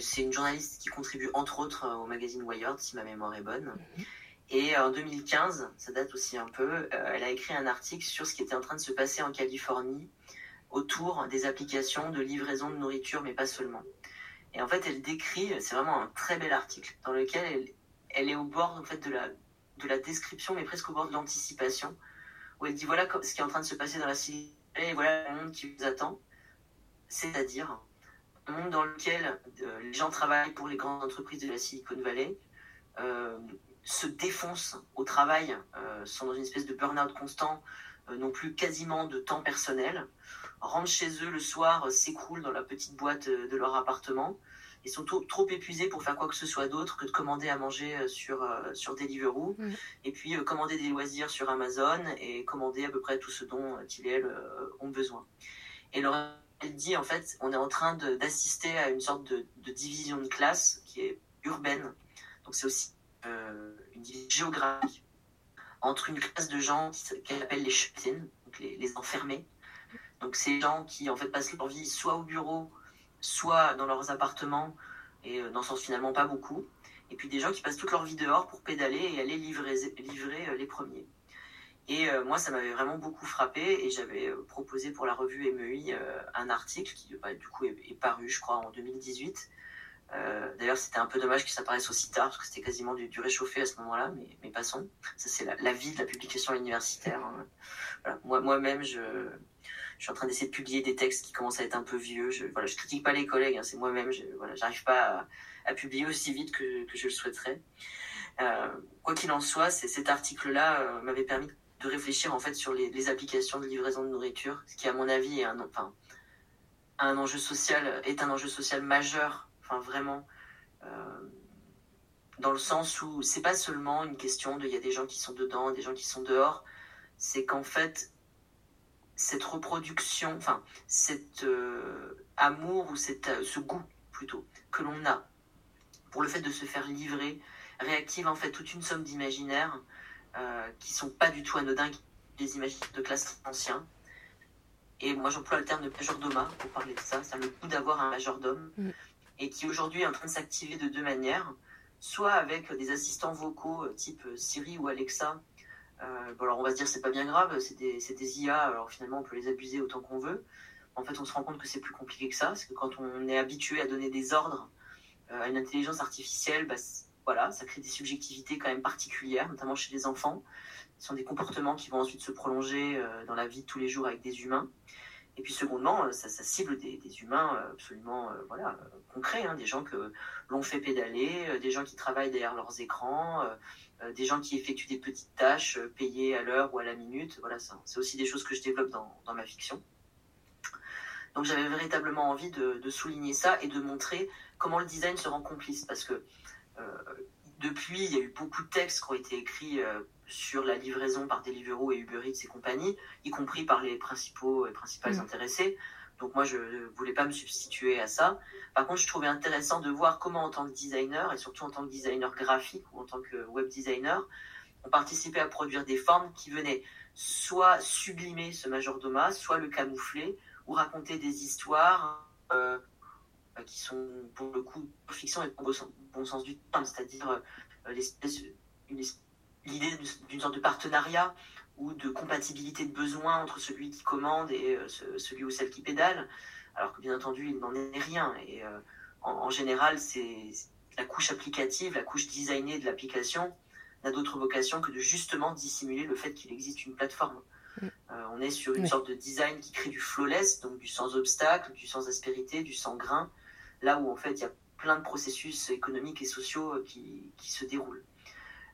Speaker 2: c'est une journaliste qui contribue entre autres au magazine Wired, si ma mémoire est bonne. Mm-hmm. Et en 2015, ça date aussi un peu, euh, elle a écrit un article sur ce qui était en train de se passer en Californie autour des applications de livraison de nourriture, mais pas seulement. Et en fait, elle décrit, c'est vraiment un très bel article, dans lequel elle, est au bord de, la, de la description, mais presque au bord de l'anticipation, où elle dit voilà ce qui est en train de se passer dans la Silicon Valley, et voilà le monde qui vous attend. C'est-à-dire un monde dans lequel euh, les gens travaillent pour les grandes entreprises de la Silicon Valley, euh, se défoncent au travail, euh, sont dans une espèce de burn-out constant, euh, n'ont plus quasiment de temps personnel, rentrent chez eux le soir, euh, s'écroulent dans la petite boîte de leur appartement et sont trop, épuisés pour faire quoi que ce soit d'autre que de commander à manger sur, sur Deliveroo mmh. et puis commander des loisirs sur Amazon et commander à peu près tout ce dont ils et elles ont besoin. Et leur elle dit en fait, on est en train d'assister à une sorte de, de, division de classe qui est urbaine. Donc c'est aussi euh, une division géographique entre une classe de gens qu'elle appelle les chutines, donc les, enfermés. Donc ces gens qui en fait passent leur vie soit au bureau, soit dans leurs appartements et euh, n'en sortent finalement pas beaucoup. Et puis des gens qui passent toute leur vie dehors pour pédaler et aller livrer, livrer euh, les premiers. Et moi, ça m'avait vraiment beaucoup frappé et j'avais proposé pour la revue MEI un article qui, bah, du coup, est, paru, je crois, en 2018, euh, d'ailleurs, c'était un peu dommage que ça aussi tard, parce que c'était quasiment du, réchauffé à ce moment-là, mais, passons. Ça, c'est la, vie de la publication universitaire. Hein. Moi, moi-même, je, suis en train d'essayer de publier des textes qui commencent à être un peu vieux. Je, je critique pas les collègues, hein, c'est moi-même. Je, voilà, j'arrive pas à, publier aussi vite que, je le souhaiterais. Euh, quoi qu'il en soit, cet article-là euh, m'avait permis de réfléchir en fait sur les, applications de livraison de nourriture, ce qui, à mon avis, est un, un enjeu social, est un enjeu social majeur Enfin, vraiment, euh, dans le sens où c'est pas seulement une question de il y a des gens qui sont dedans, des gens qui sont dehors. C'est qu'en fait, cette reproduction, enfin, cet euh, amour ou euh, ce goût plutôt que l'on a pour le fait de se faire livrer réactive en fait toute une somme d'imaginaires qui sont pas du tout anodins, des imaginaires de classe ancien. Et moi, j'emploie le terme de majordoma pour parler de ça. C'est le goût d'avoir un majordome. Et qui aujourd'hui est en train de s'activer de deux manières, soit avec des assistants vocaux euh, type euh, Siri ou Alexa. Euh, bon alors on va se dire c'est pas bien grave, c'est des, des, IA, alors finalement on peut les abuser autant qu'on veut. En fait, on se rend compte que c'est plus compliqué que ça, parce que quand on est habitué à donner des ordres à une intelligence artificielle, bah, voilà, ça crée des subjectivités quand même particulières, notamment chez les enfants. Ce sont des comportements qui vont ensuite se prolonger dans la vie de tous les jours avec des humains. Et puis secondement, euh, ça, cible des, humains euh, absolument euh, voilà, concrets, hein, des gens que l'on fait pédaler, des gens qui travaillent derrière leurs écrans, des gens qui effectuent des petites tâches payées à l'heure ou à la minute. Voilà, c'est aussi des choses que je développe dans, ma fiction. Donc j'avais véritablement envie de, souligner ça et de montrer comment le design se rend complice. Parce que depuis, il y a eu beaucoup de textes qui ont été écrits sur la livraison par Deliveroo et Uber Eats et compagnie, y compris par les principaux et principales mm. intéressés. Donc moi, je ne voulais pas me substituer à ça. Par contre, je trouvais intéressant de voir comment, en tant que designer, et surtout en tant que designer graphique ou en tant que web designer, on participait à produire des formes qui venaient soit sublimer ce majordoma, soit le camoufler, ou raconter des histoires euh, qui sont, pour le coup, fiction et bon, bon sens du terme, c'est-à-dire euh, une espèce l'idée d'une sorte de partenariat ou de compatibilité de besoins entre celui qui commande et euh, celui ou celle qui pédale, alors que bien entendu, il n'en est rien. Et euh, en, général, c'est la couche applicative, la couche designée de l'application n'a d'autre vocation que de justement dissimuler le fait qu'il existe une plateforme. Mm. Euh, on est sur une sorte de design qui crée du flawless, donc du sans obstacle, du sans aspérité, du sans grain, là où en fait il y a plein de processus économiques et sociaux qui se déroulent.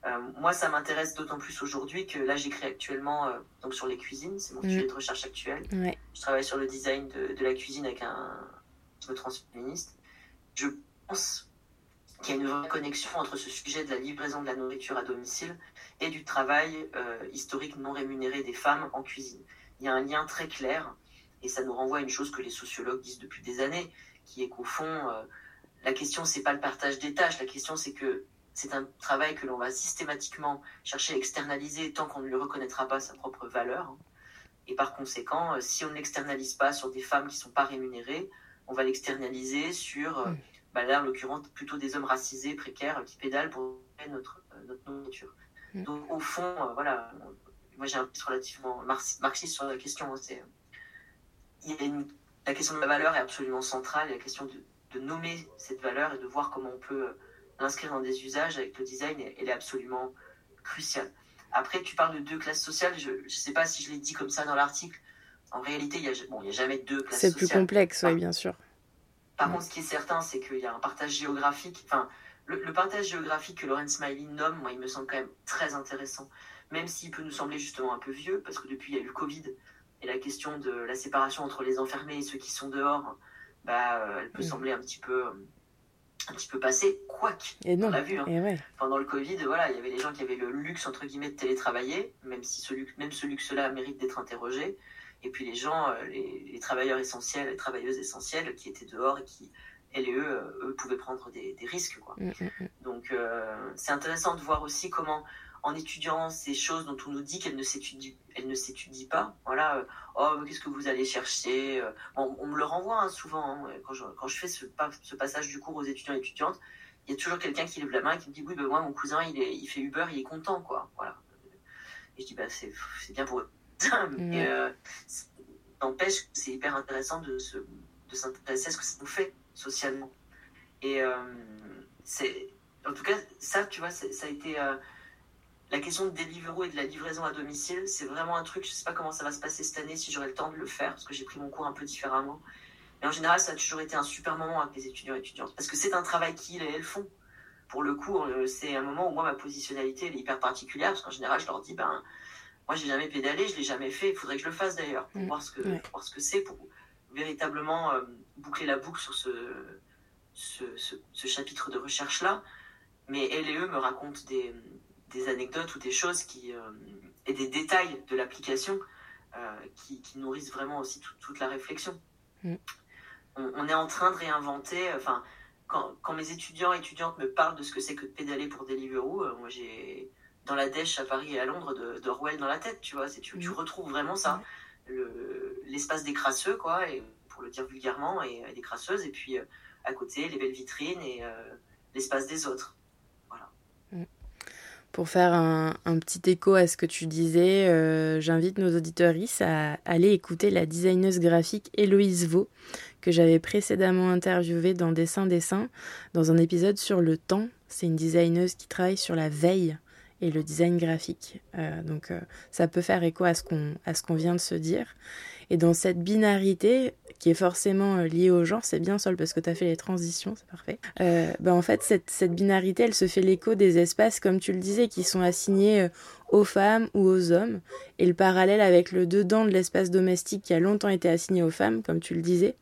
Speaker 2: Euh, moi, ça m'intéresse d'autant plus aujourd'hui que là, j'écris actuellement euh, donc sur les cuisines, c'est mon mm. sujet de recherche actuel. Je travaille sur le design de, la cuisine avec un transféministe. Je pense qu'il y a une vraie connexion entre ce sujet de la livraison de la nourriture à domicile et du travail euh, historique non rémunéré des femmes en cuisine. Il y a un lien très clair et ça nous renvoie à une chose que les sociologues disent depuis des années, qui est qu'au fond, la question c'est pas le partage des tâches, la question c'est que c'est un travail que l'on va systématiquement chercher à externaliser tant qu'on ne lui reconnaîtra pas sa propre valeur. Et par conséquent, euh, si on ne l'externalise pas sur des femmes qui ne sont pas rémunérées, on va l'externaliser sur, euh, bah là en l'occurrence, plutôt des hommes racisés, précaires, qui pédalent pour notre, euh, notre nourriture. Mm. Donc au fond, voilà, moi j'ai un peu relativement marxiste sur la question. C'est, la question de la valeur est absolument centrale, la question de, de nommer cette valeur et de voir comment on peut l'inscrire dans des usages avec le design, elle est absolument cruciale. Après, tu parles de deux classes sociales. Je ne sais pas si je l'ai dit comme ça dans l'article. En réalité, il n'y a, bon, a jamais deux classes
Speaker 1: sociales. C'est plus complexe, oui, bien sûr.
Speaker 2: Par contre, ce qui est certain, c'est qu'il y a un partage géographique. Enfin, le, partage géographique que Laurence Smiley nomme, moi, il me semble quand même très intéressant. Même s'il peut nous sembler justement un peu vieux, parce que depuis, il y a eu le Covid. Et la question de la séparation entre les enfermés et ceux qui sont dehors, bah, elle peut mm. sembler un petit peu un petit peu passé, quoique, on l'a vu. Hein. Pendant le Covid, voilà, il y avait les gens qui avaient le luxe, entre guillemets, de télétravailler, même si ce luxe, même ce luxe-là mérite d'être interrogé. Et puis les gens, euh, les, travailleurs essentiels, les travailleuses essentielles qui étaient dehors et qui, elles et eux, euh, eux pouvaient prendre des, risques. Quoi. Mm, mm, mm. Donc euh, c'est intéressant de voir aussi comment en étudiant ces choses dont on nous dit qu'elles ne s'étudient, elles ne s'étudient pas. Voilà, euh, oh, qu'est-ce que vous allez chercher euh, on, me le renvoie hein, souvent. Hein, quand, je, quand, je, fais ce, ce, passage du cours aux étudiants et étudiantes, il y a toujours quelqu'un qui lève la main et qui me dit Oui, ben moi, mon cousin, il, est, il fait Uber, il est content. quoi. Voilà. Et je dis bah, c'est, bien pour eux. *laughs* Mais euh, n'empêche c'est hyper intéressant de, se, de s'intéresser à ce que ça nous fait socialement. Et c'est, en tout cas, ça, tu vois, ça a été la question de Deliveroo et de la livraison à domicile, c'est vraiment un truc, je ne sais pas comment ça va se passer cette année, si j'aurai le temps de le faire, parce que j'ai pris mon cours un peu différemment. Mais en général, ça a toujours été un super moment avec les étudiants et étudiantes, parce que c'est un travail qu'ils et elles font. Pour le coup, euh, c'est un moment où moi, ma positionnalité, elle est hyper particulière, parce qu'en général, je leur dis, ben, moi, j'ai jamais pédalé, je l'ai jamais fait, il faudrait que je le fasse d'ailleurs, pour, mm. voir ce que, ce que c'est, pour véritablement euh, boucler la boucle sur ce, ce, ce chapitre de recherche-là. Mais elles et eux me racontent des, des anecdotes ou des choses qui, euh, et des détails de l'application euh, qui, nourrissent vraiment aussi toute la réflexion. Mm. On, est en train de réinventer, enfin, quand, quand, mes étudiants et étudiantes me parlent de ce que c'est que de pédaler pour Deliveroo, euh, moi j'ai dans la dèche à Paris et à Londres de, de dans la tête, tu vois, tu, tu mm. retrouves vraiment ça, l'espace des crasseux, quoi, et, pour le dire vulgairement, et, des crasseuses, et puis à côté les belles vitrines et l'espace des autres.
Speaker 1: Pour faire un, petit écho à ce que tu disais, euh, j'invite nos auditoristes à aller écouter la designeuse graphique Héloïse Vaux, que j'avais précédemment interviewée dans Dessin Dessin, dans un épisode sur le temps. C'est une designeuse qui travaille sur la veille et le design graphique. Euh, donc euh, ça peut faire écho à ce qu'on vient de se dire. Et dans cette binarité, qui est forcément euh, liée au genre, c'est bien Sol parce que tu as fait les transitions, c'est parfait. ben en fait, cette, cette, binarité, elle se fait l'écho des espaces, comme tu le disais, qui sont assignés aux femmes ou aux hommes. Et le parallèle avec le dedans de l'espace domestique qui a longtemps été assigné aux femmes, comme tu le disais.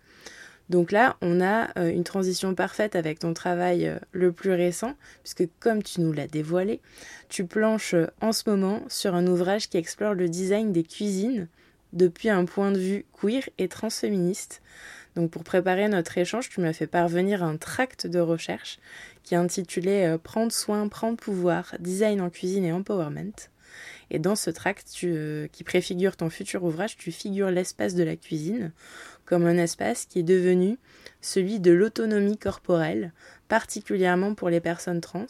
Speaker 1: Donc là, on a une transition parfaite avec ton travail le plus récent, puisque comme tu nous l'as dévoilé, tu planches en ce moment sur un ouvrage qui explore le design des cuisines depuis un point de vue queer et transféministe. Donc pour préparer notre échange, tu m'as fait parvenir un tract de recherche qui est intitulé euh, Prendre soin, prendre pouvoir, design en cuisine et empowerment. Et dans ce tract euh, qui préfigure ton futur ouvrage, tu figures l'espace de la cuisine comme un espace qui est devenu celui de l'autonomie corporelle, particulièrement pour les personnes trans,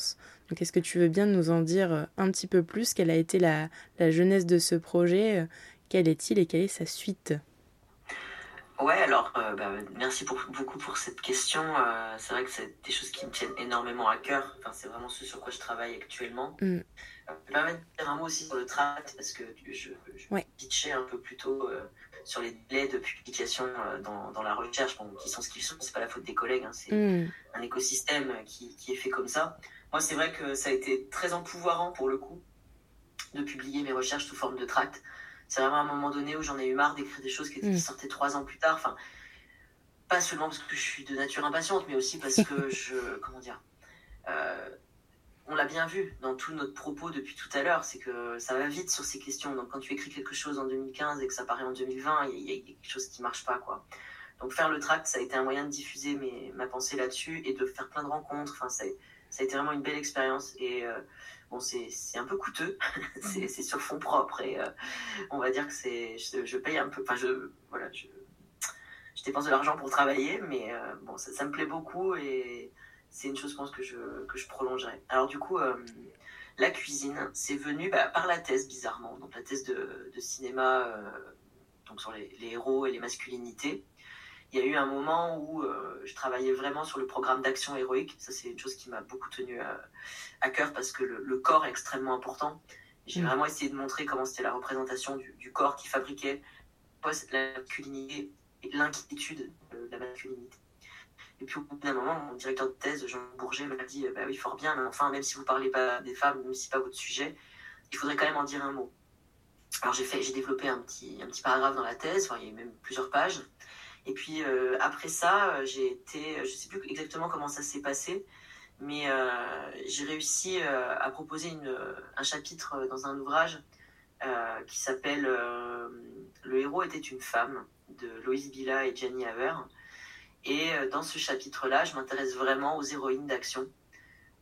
Speaker 1: donc est-ce que tu veux bien nous en dire euh, un petit peu plus? Quelle a été la, jeunesse de ce projet? Quel est-il et quelle est sa suite?
Speaker 2: Ouais, alors euh, bah, merci beaucoup pour cette question. c'est vrai que c'est des choses qui me tiennent énormément à cœur. Enfin, c'est vraiment ce sur quoi je travaille actuellement. Mm. je vais dire un mot aussi sur le tract parce que je, je pitchais un peu plus tôt sur les délais de publication dans, la recherche, qui sont ce qu'ils sont. C'est pas la faute des collègues, hein, c'est mm. un écosystème qui, qui, est fait comme ça. Moi, c'est vrai que ça a été très empouvoirant pour le coup de publier mes recherches sous forme de tract. C'est vraiment un moment donné où j'en ai eu marre d'écrire des choses qui, mm. sortaient trois ans plus tard. Enfin, pas seulement parce que je suis de nature impatiente, mais aussi parce que *laughs* je. Comment dire euh, On l'a bien vu dans tout notre propos depuis tout à l'heure, c'est que ça va vite sur ces questions. Donc, quand tu écris quelque chose en 2015 et que ça paraît en 2020, il y, a quelque chose qui marche pas, quoi. Donc, faire le tract, ça a été un moyen de diffuser mes, ma pensée là-dessus et de faire plein de rencontres. Enfin, ça ça a été vraiment une belle expérience et euh, bon c'est un peu coûteux. *laughs* C'est sur fond propre et euh, on va dire que c'est je, paye un peu enfin je voilà je, je dépense de l'argent pour travailler mais euh, bon ça, ça, me plaît beaucoup et c'est une chose je pense que je que je prolongerai. Alors du coup la cuisine c'est venu bah, par la thèse bizarrement. Donc la thèse de, de cinéma donc sur les, les héros et les masculinités il y a eu un moment où euh, je travaillais vraiment sur le programme d'action héroïque. Ça, c'est une chose qui m'a beaucoup tenu à, à cœur parce que le, corps est extrêmement important. J'ai mm. vraiment essayé de montrer comment c'était la représentation du, corps qui fabriquait la masculinité et l'inquiétude de la masculinité. Et puis au bout d'un moment, mon directeur de thèse, Jean Bourget, m'a dit Bah oui, fort bien, mais enfin, même si vous ne parlez pas des femmes, même si ce n'est pas votre sujet, il faudrait quand même en dire un mot. Alors j'ai développé un petit, un petit paragraphe dans la thèse, enfin, il y a même plusieurs pages. Et puis euh, après ça, euh, j'ai été, je sais plus exactement comment ça s'est passé, mais euh, j'ai réussi à proposer une, un chapitre dans un ouvrage qui s'appelle Le héros était une femme de Loïs Bila et Jenny Haver. Et dans ce chapitre-là, je m'intéresse vraiment aux héroïnes d'action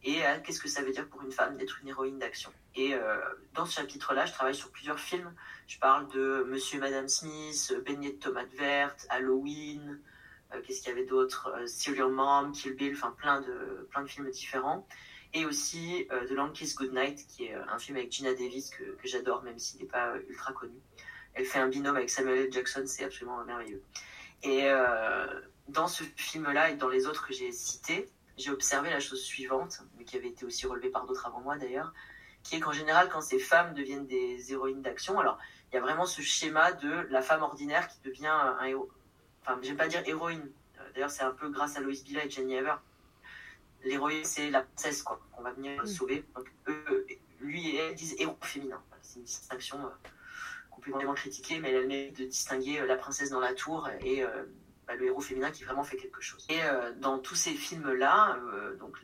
Speaker 2: et qu'est-ce que ça veut dire pour une femme d'être une héroïne d'action. Et dans ce chapitre-là, je travaille sur plusieurs films je parle de Monsieur et Madame Smith, Beignet de tomates vertes, Halloween, euh, qu'est-ce qu'il y avait d'autre euh, Serial Mom, Kill Bill, enfin plein de, plein de films différents. Et aussi euh, The Long Kiss Goodnight, qui est un film avec Gina Davis que, que j'adore, même s'il n'est pas ultra connu. Elle fait un binôme avec Samuel L. Jackson, c'est absolument merveilleux. Et dans ce film-là et dans les autres que j'ai cités, j'ai observé la chose suivante, mais qui avait été aussi relevée par d'autres avant moi d'ailleurs, qui est qu'en général, quand ces femmes deviennent des héroïnes d'action, alors il y a vraiment ce schéma de la femme ordinaire qui devient un héros. Enfin, j'aime pas dire héroïne. Euh, d'ailleurs, c'est un peu grâce à Lois Bila et Jenny Ever. L'héroïne, c'est la princesse, qu'on va venir mm. sauver. Donc, eux, lui et elle disent héros féminin. C'est une distinction euh, complètement critiquée, mais elle mérite de distinguer euh, la princesse dans la tour et bah, le héros féminin qui vraiment fait quelque chose. Et dans tous ces films-là, donc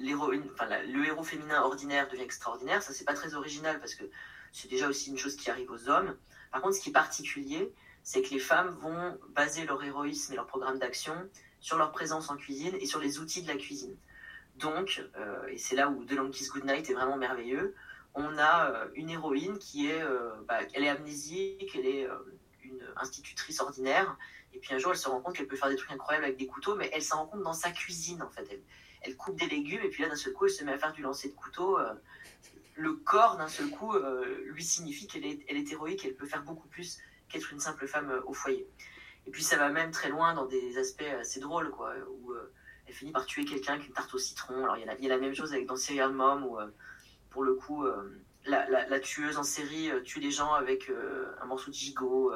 Speaker 2: le héros féminin ordinaire devient extraordinaire. Ça, c'est pas très original parce que c'est déjà aussi une chose qui arrive aux hommes. Par contre, ce qui est particulier, c'est que les femmes vont baser leur héroïsme et leur programme d'action sur leur présence en cuisine et sur les outils de la cuisine. Donc, euh, et c'est là où The Long Kiss Goodnight est vraiment merveilleux, on a euh, une héroïne qui est, euh, bah, elle est amnésique, elle est une institutrice ordinaire, et puis un jour elle se rend compte qu'elle peut faire des trucs incroyables avec des couteaux, mais elle s'en rend compte dans sa cuisine en fait. Elle coupe des légumes, et puis là d'un seul coup elle se met à faire du lancer de couteau le corps, d'un seul coup, lui signifie qu'elle est, héroïque, elle peut faire beaucoup plus qu'être une simple femme au foyer. Et puis ça va même très loin dans des aspects assez drôles, quoi, où elle finit par tuer quelqu'un avec une tarte au citron. Alors il y, a la, même chose avec dans Serial Mom, où pour le coup, la, tueuse en série tue les gens avec un morceau de gigot.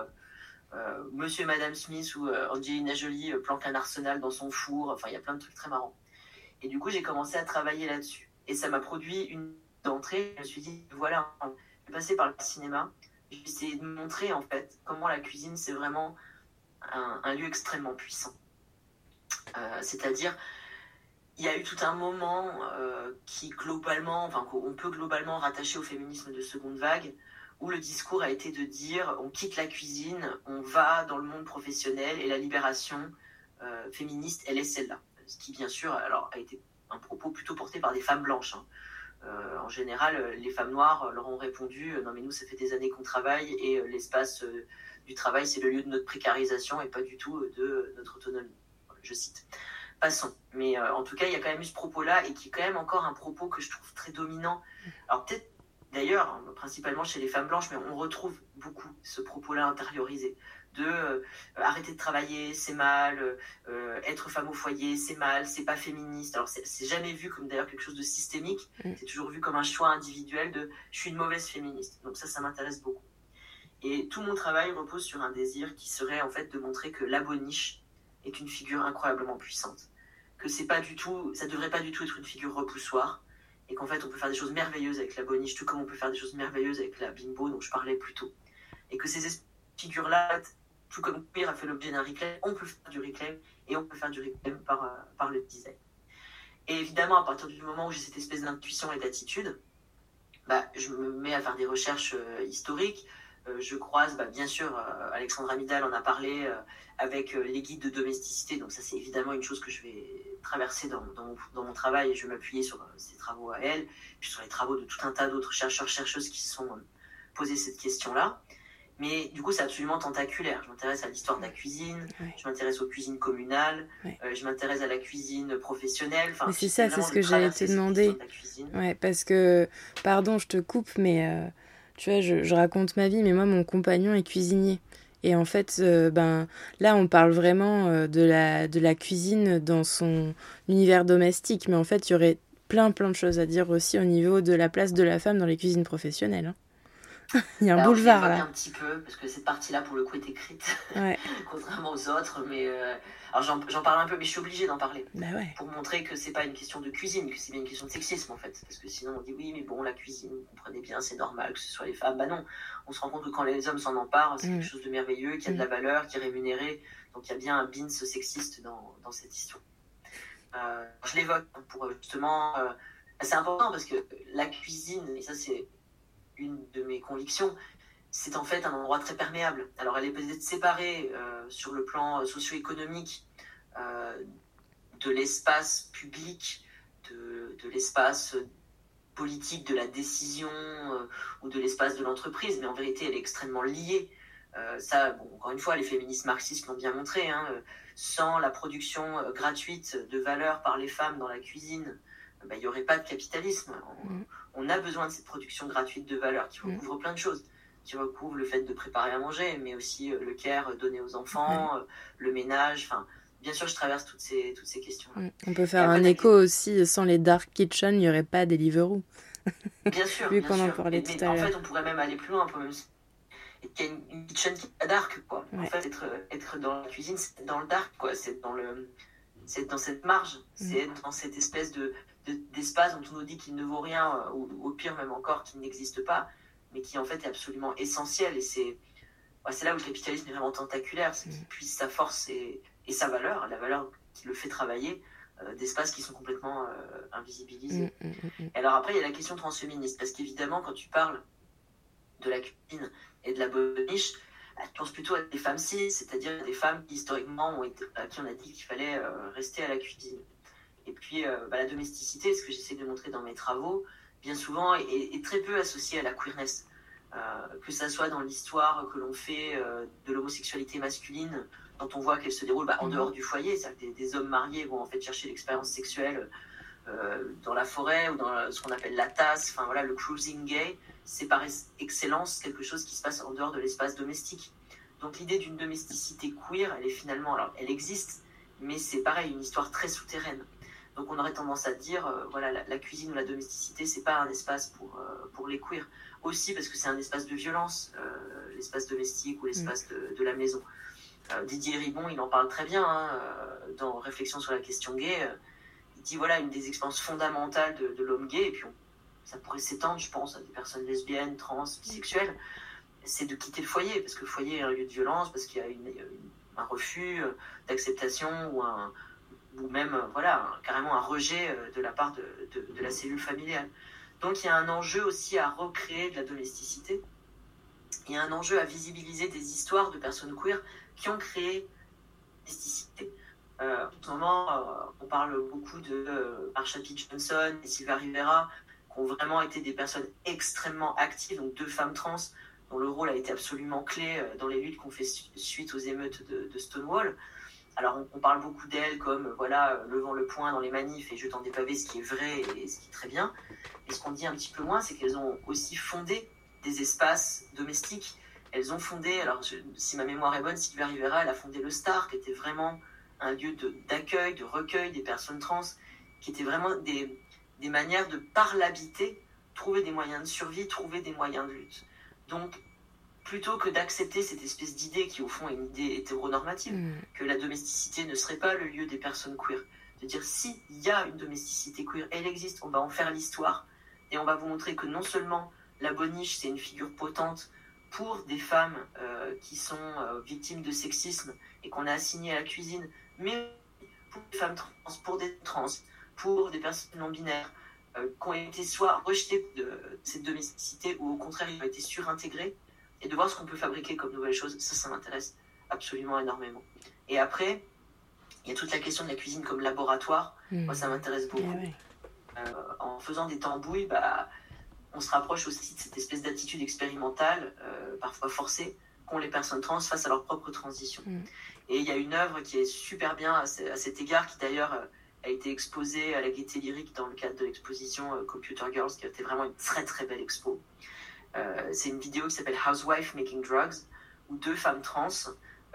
Speaker 2: Euh, Monsieur et Madame Smith ou euh, Angelina Jolie euh, planque un arsenal dans son four. Enfin, il y a plein de trucs très marrants. Et du coup, j'ai commencé à travailler là-dessus. Et ça m'a produit une entrée. Je me suis dit, voilà, je vais passer par le cinéma. Je vais essayer de montrer, en fait, comment la cuisine, c'est vraiment un, lieu extrêmement puissant. C'est-à-dire, il y a eu tout un moment qui, globalement, enfin, qu'on peut globalement rattacher au féminisme de seconde vague, où le discours a été de dire on quitte la cuisine, on va dans le monde professionnel et la libération euh, féministe, elle est celle-là. Ce qui, bien sûr, alors, a été un propos plutôt porté par des femmes blanches. Hein. Euh, en général, les femmes noires leur ont répondu non mais nous ça fait des années qu'on travaille et euh, l'espace du travail c'est le lieu de notre précarisation et pas du tout de notre autonomie. Je cite. Passons. Mais en tout cas, il y a quand même eu ce propos-là et qui est quand même encore un propos que je trouve très dominant. Alors peut-être d'ailleurs, hein, principalement chez les femmes blanches, mais on retrouve beaucoup ce propos-là intériorisé de euh, arrêter de travailler, c'est mal, euh, être femme au foyer, c'est mal, c'est pas féministe. Alors c'est jamais vu comme d'ailleurs quelque chose de systémique, mm. c'est toujours vu comme un choix individuel de je suis une mauvaise féministe. Donc ça, ça m'intéresse beaucoup. Et tout mon travail repose sur un désir qui serait en fait de montrer que la boniche est une figure incroyablement puissante, que c'est pas du tout, ça devrait pas du tout être une figure repoussoir, et qu'en fait on peut faire des choses merveilleuses avec la boniche, tout comme on peut faire des choses merveilleuses avec la bimbo dont je parlais plus tôt. Et que ces figures-là, tout comme Queer a fait l'objet d'un reclaim, on peut faire du reclaim et on peut faire du reclaim par, euh, par le design. Et évidemment, à partir du moment où j'ai cette espèce d'intuition et d'attitude, bah, je me mets à faire des recherches euh, historiques. Euh, je croise, bah, bien sûr, Alexandra Midal en a parlé avec les guides de domesticité. Donc ça, c'est évidemment une chose que je vais traversé dans, dans, mon travail et je vais m'appuyer sur euh, travaux à elle, puis sur les travaux de tout un tas d'autres chercheurs, chercheuses qui se sont posés cette question-là. Mais du coup, c'est absolument tentaculaire. Je m'intéresse à l'histoire de la cuisine, je m'intéresse aux cuisines communales, euh, je m'intéresse à la cuisine professionnelle.
Speaker 1: Enfin, c'est ça, c'est ce que j'allais te demander. Ouais, parce que, pardon, je te coupe, mais tu vois, je, je, raconte ma vie, mais moi, mon compagnon est cuisinier. Et en fait, euh, ben, là, on parle vraiment euh, de, la, de la cuisine dans son univers domestique. Mais en fait, il y aurait plein, plein de choses à dire aussi au niveau de la place de la femme dans les cuisines professionnelles. Hein. *laughs* Il y a un boulevard là.
Speaker 2: un petit peu, parce que cette partie-là, pour le coup, est écrite, *laughs* contrairement aux autres. Mais euh, alors j'en parle un peu, mais je suis obligée d'en parler.
Speaker 1: Bah
Speaker 2: pour montrer que c'est pas une question de cuisine, que c'est bien une question de sexisme en fait. Parce que sinon on dit oui, mais bon, la cuisine, vous comprenez bien, c'est normal que ce soit les femmes. Bah non, on se rend compte que quand les hommes s'en emparent, c'est quelque mm. chose de merveilleux, qui a de la mm. valeur, qui est rémunéré. Donc il y a bien un bins sexiste dans, dans cette histoire. Euh, je l'évoque pour justement. Euh, c'est important parce que la cuisine, et ça c'est une de mes convictions, c'est en fait un endroit très perméable. Alors elle est peut-être séparée euh, sur le plan euh, socio-économique euh, de l'espace public, de, l'espace politique, de la décision ou de l'espace de l'entreprise, mais en vérité elle est extrêmement liée. ça, encore une fois, les féministes marxistes l'ont bien montré, hein, sans la production gratuite de valeur par les femmes dans la cuisine, bah, il n'y aurait pas de capitalisme. Mm on a besoin de cette production gratuite de valeur qui mm. recouvre plein de choses. Qui recouvre le fait de préparer à manger, mais aussi euh, le care donné aux enfants, euh, le ménage. Enfin, bien sûr, je traverse toutes ces, toutes ces questions.
Speaker 1: Mm. On peut faire un écho aussi, sans les dark kitchen, il n'y aurait pas Deliveroo. *laughs*
Speaker 2: Bien sûr. *laughs*
Speaker 1: Vu qu'on en parlait tout à
Speaker 2: l'heure. En fait, on pourrait même aller plus loin. On peut même qu'il y a une, kitchen qui est dark, quoi. En fait, être, être dans la cuisine, c'est dans le dark, quoi. C'est dans le, c'est dans cette marge, mm. c'est dans cette espèce de, d'espace dont on nous dit qu'il ne vaut rien, euh, ou au pire même encore qu'il n'existe pas, mais qui en fait est absolument essentiel. Et c'est c'est là où le capitalisme est vraiment tentaculaire, c'est qu'il mm. puise sa force et, sa valeur, la valeur qui le fait travailler, euh, d'espaces qui sont complètement euh, invisibilisés. Mm, mm, et alors après, il y a la question transféministe, parce qu'évidemment, quand tu parles de la cuisine et de la boniche, bah, tu penses plutôt à des femmes cis, c'est-à-dire des femmes qui historiquement ont été, à qui on a dit qu'il fallait rester à la cuisine. Et puis euh, bah, la domesticité, ce que j'essaie de montrer dans mes travaux, bien souvent est, très peu associée à la queerness. Euh, que ça soit dans l'histoire que l'on fait euh, de l'homosexualité masculine, quand on voit qu'elle se déroule bah, en mhm. dehors du foyer, c'est-à-dire que des, hommes mariés vont en fait chercher l'expérience sexuelle dans la forêt ou dans ce qu'on appelle la tasse, enfin voilà, le cruising gay, c'est par excellence quelque chose qui se passe en dehors de l'espace domestique. Donc l'idée d'une domesticité queer, elle est finalement, alors elle existe, mais c'est pareil, une histoire très souterraine. Donc on aurait tendance à dire, euh, voilà, la, cuisine ou la domesticité, c'est pas un espace pour, euh, pour les queers. Aussi parce que c'est un espace de violence, euh, l'espace domestique ou l'espace de, la maison. Didier Ribon, il en parle très bien hein, dans Réflexion sur la question gay. il dit, voilà, une des expériences fondamentales de, l'homme gay, et puis ça pourrait s'étendre, je pense, à des personnes lesbiennes, trans, bisexuelles, c'est de quitter le foyer, parce que le foyer est un lieu de violence, parce qu'il y a un refus d'acceptation ou un ou même euh, voilà, carrément un rejet euh, de la part de, de, la cellule familiale. Donc il y a un enjeu aussi à recréer de la domesticité. Il y a un enjeu à visibiliser des histoires de personnes queer qui ont créé domesticité. Euh, en ce moment, on parle beaucoup de Marsha P. Johnson et Sylvia Rivera, qui ont vraiment été des personnes extrêmement actives, donc deux femmes trans, dont le rôle a été absolument clé dans les luttes qu'on fait suite aux émeutes de, de Stonewall. Alors, on, parle beaucoup d'elles comme, euh, voilà, euh, levant le poing dans les manifs et jetant des pavés, ce qui est vrai et ce qui est très bien. Et ce qu'on dit un petit peu moins, c'est qu'elles ont aussi fondé des espaces domestiques. Elles ont fondé, alors si ma mémoire est bonne, Sylvia Rivera, elle a fondé le Star, qui était vraiment un lieu d'accueil, de, recueil des personnes trans, qui était vraiment des, des manières de, par l'habiter, trouver des moyens de survie, trouver des moyens de lutte. Donc, plutôt que d'accepter cette espèce d'idée qui au fond est une idée hétéronormative, mm. que la domesticité ne serait pas le lieu des personnes queer. De dire si il y a une domesticité queer, elle existe, on va en faire l'histoire et on va vous montrer que non seulement la boniche c'est une figure potente pour des femmes euh, qui sont euh, victimes de sexisme et qu'on a assigné à la cuisine, mais pour des femmes trans, pour des trans, pour des personnes non binaires, euh, qui ont été soit rejetées de cette domesticité ou au contraire ils ont été surintégrées et de voir ce qu'on peut fabriquer comme nouvelles choses, ça, ça m'intéresse absolument énormément. Et après, il y a toute la question de la cuisine comme laboratoire. Hmm. Moi, ça m'intéresse beaucoup. Eh euh, en faisant des tambouilles, bah, on se rapproche aussi de cette espèce d'attitude expérimentale, euh, parfois forcée, qu'ont les personnes trans face à leur propre transition. Hmm. Et il y a une œuvre qui est super bien à, cet égard, qui d'ailleurs euh, a été exposée à la Gaieté Lyrique dans le cadre de l'exposition Computer Girls, qui a été vraiment une très très belle expo. Euh, c'est une vidéo qui s'appelle Housewife Making Drugs, où deux femmes trans,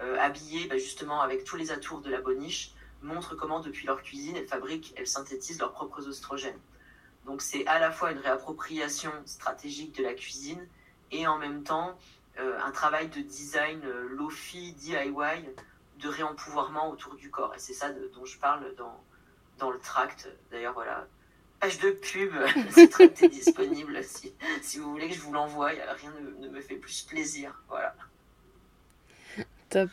Speaker 2: euh, habillées bah, justement avec tous les atours de la boniche, montrent comment depuis leur cuisine, elles fabriquent, elles synthétisent leurs propres oestrogènes. Donc c'est à la fois une réappropriation stratégique de la cuisine et en même temps euh, un travail de design lofi, DIY, de réempouvoirment autour du corps. Et c'est ça dont je parle dans, dans le tract. D'ailleurs, voilà, page de pub, *laughs* c'est très disponible si, si, vous voulez que je vous l'envoie. Rien ne, me fait plus plaisir. Voilà.
Speaker 1: Top.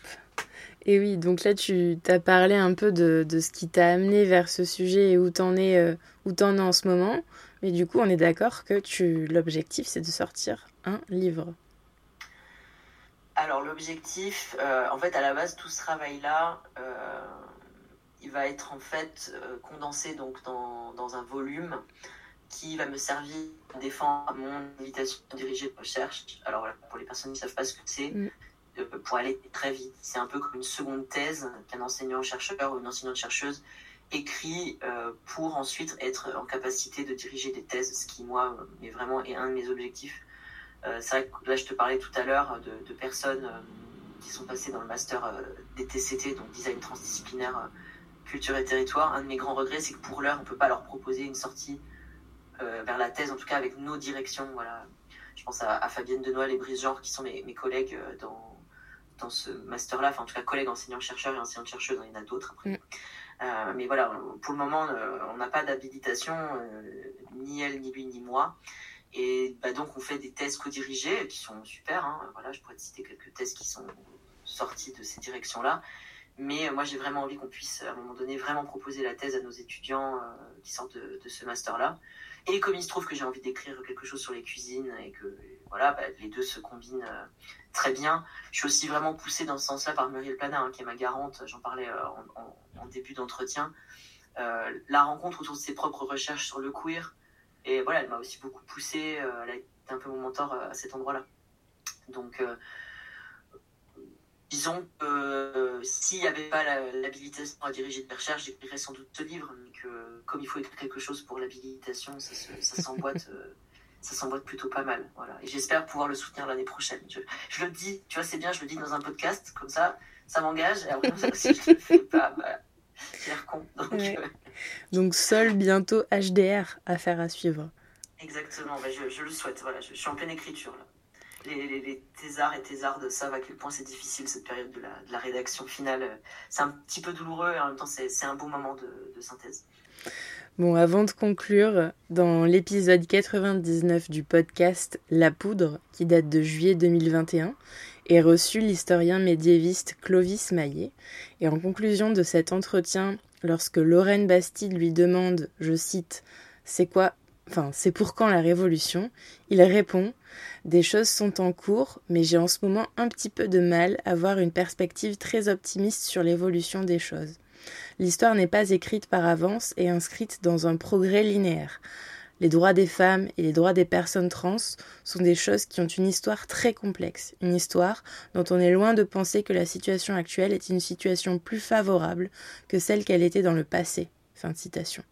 Speaker 1: Et oui, donc là, tu as parlé un peu de, de ce qui t'a amené vers ce sujet et où t'en es, euh, où es en ce moment. Mais du coup, on est d'accord que tu l'objectif, c'est de sortir un livre.
Speaker 2: Alors, l'objectif, euh, en fait, à la base, tout ce travail-là, euh, il va être en fait euh, condensé donc dans, dans, un volume qui va me servir à défendre mon invitation dirigée de recherche. Alors voilà, pour les personnes qui ne savent pas ce que c'est, mm. euh, pour aller très vite, c'est un peu comme une seconde thèse qu'un enseignant-chercheur ou une enseignante-chercheuse écrit euh, pour ensuite être en capacité de diriger des thèses, ce qui moi est vraiment est un de mes objectifs. c'est vrai que là je te parlais tout à l'heure de, de, personnes qui sont passées dans le master des TCT, donc design transdisciplinaire culture et territoire, un de mes grands regrets, c'est que pour l'heure, on ne peut pas leur proposer une sortie euh, vers la thèse, en tout cas avec nos directions. Voilà. Je pense à, Fabienne Denoël et Brice Genre, qui sont mes, collègues euh, dans, dans ce master-là, enfin en tout cas collègues enseignants-chercheurs et enseignantes-chercheuses, il y en a d'autres après. Mm. Euh, mais voilà, pour le moment, on n'a pas d'habilitation, ni elle, ni lui, ni moi. Et bah, donc, on fait des thèses co-dirigées qui sont super. Hein. Voilà, je pourrais te citer quelques thèses qui sont sorties de ces directions-là. Mais euh, moi, j'ai vraiment envie qu'on puisse, à un moment donné, vraiment proposer la thèse à nos étudiants euh, qui sortent de, ce master-là. Et comme il se trouve que j'ai envie d'écrire quelque chose sur les cuisines et que voilà, bah, les deux se combinent euh, très bien. Je suis aussi vraiment poussée dans ce sens-là par Muriel Plana, hein, qui est ma garante. J'en parlais en, début d'entretien. la rencontre autour de ses propres recherches sur le queer. Et voilà, elle m'a aussi beaucoup poussée. elle a été un peu mon mentor à cet endroit-là. Donc, disons que s'il n'y avait pas l'habilitation à diriger des recherches, j'écrirais sans doute ce livre, mais que comme il faut écrire quelque chose pour l'habilitation, ça, ça *laughs* s'emboîte. ça s'emboîte plutôt pas mal. Voilà. Et j'espère pouvoir le soutenir l'année prochaine. Je, je, le dis, tu vois, c'est bien, je le dis dans un podcast, comme ça, ça m'engage. Et après, si je le fais pas, bah, j'ai l'air con. Donc,
Speaker 1: ouais. euh... donc, seul bientôt HDR à faire à suivre.
Speaker 2: Exactement, bah, je, je, le souhaite. Voilà, je, je, suis en pleine écriture là. Les, les, les thésards et thésardes savent à quel point c'est difficile cette période de la, rédaction finale. C'est un petit peu douloureux et en même temps c'est un beau moment de, de synthèse.
Speaker 1: Bon, avant de conclure, dans l'épisode 99 du podcast La Poudre, qui date de juillet 2021, est reçu l'historien médiéviste Clovis Maillet. Et en conclusion de cet entretien, lorsque Lorraine Bastide lui demande, je cite, c'est quoi, enfin, c'est pour quand la révolution, il répond, des choses sont en cours, mais j'ai en ce moment un petit peu de mal à voir une perspective très optimiste sur l'évolution des choses. L'histoire n'est pas écrite par avance et inscrite dans un progrès linéaire. Les droits des femmes et les droits des personnes trans sont des choses qui ont une histoire très complexe, une histoire dont on est loin de penser que la situation actuelle est une situation plus favorable que celle qu'elle était dans le passé. Fin citation.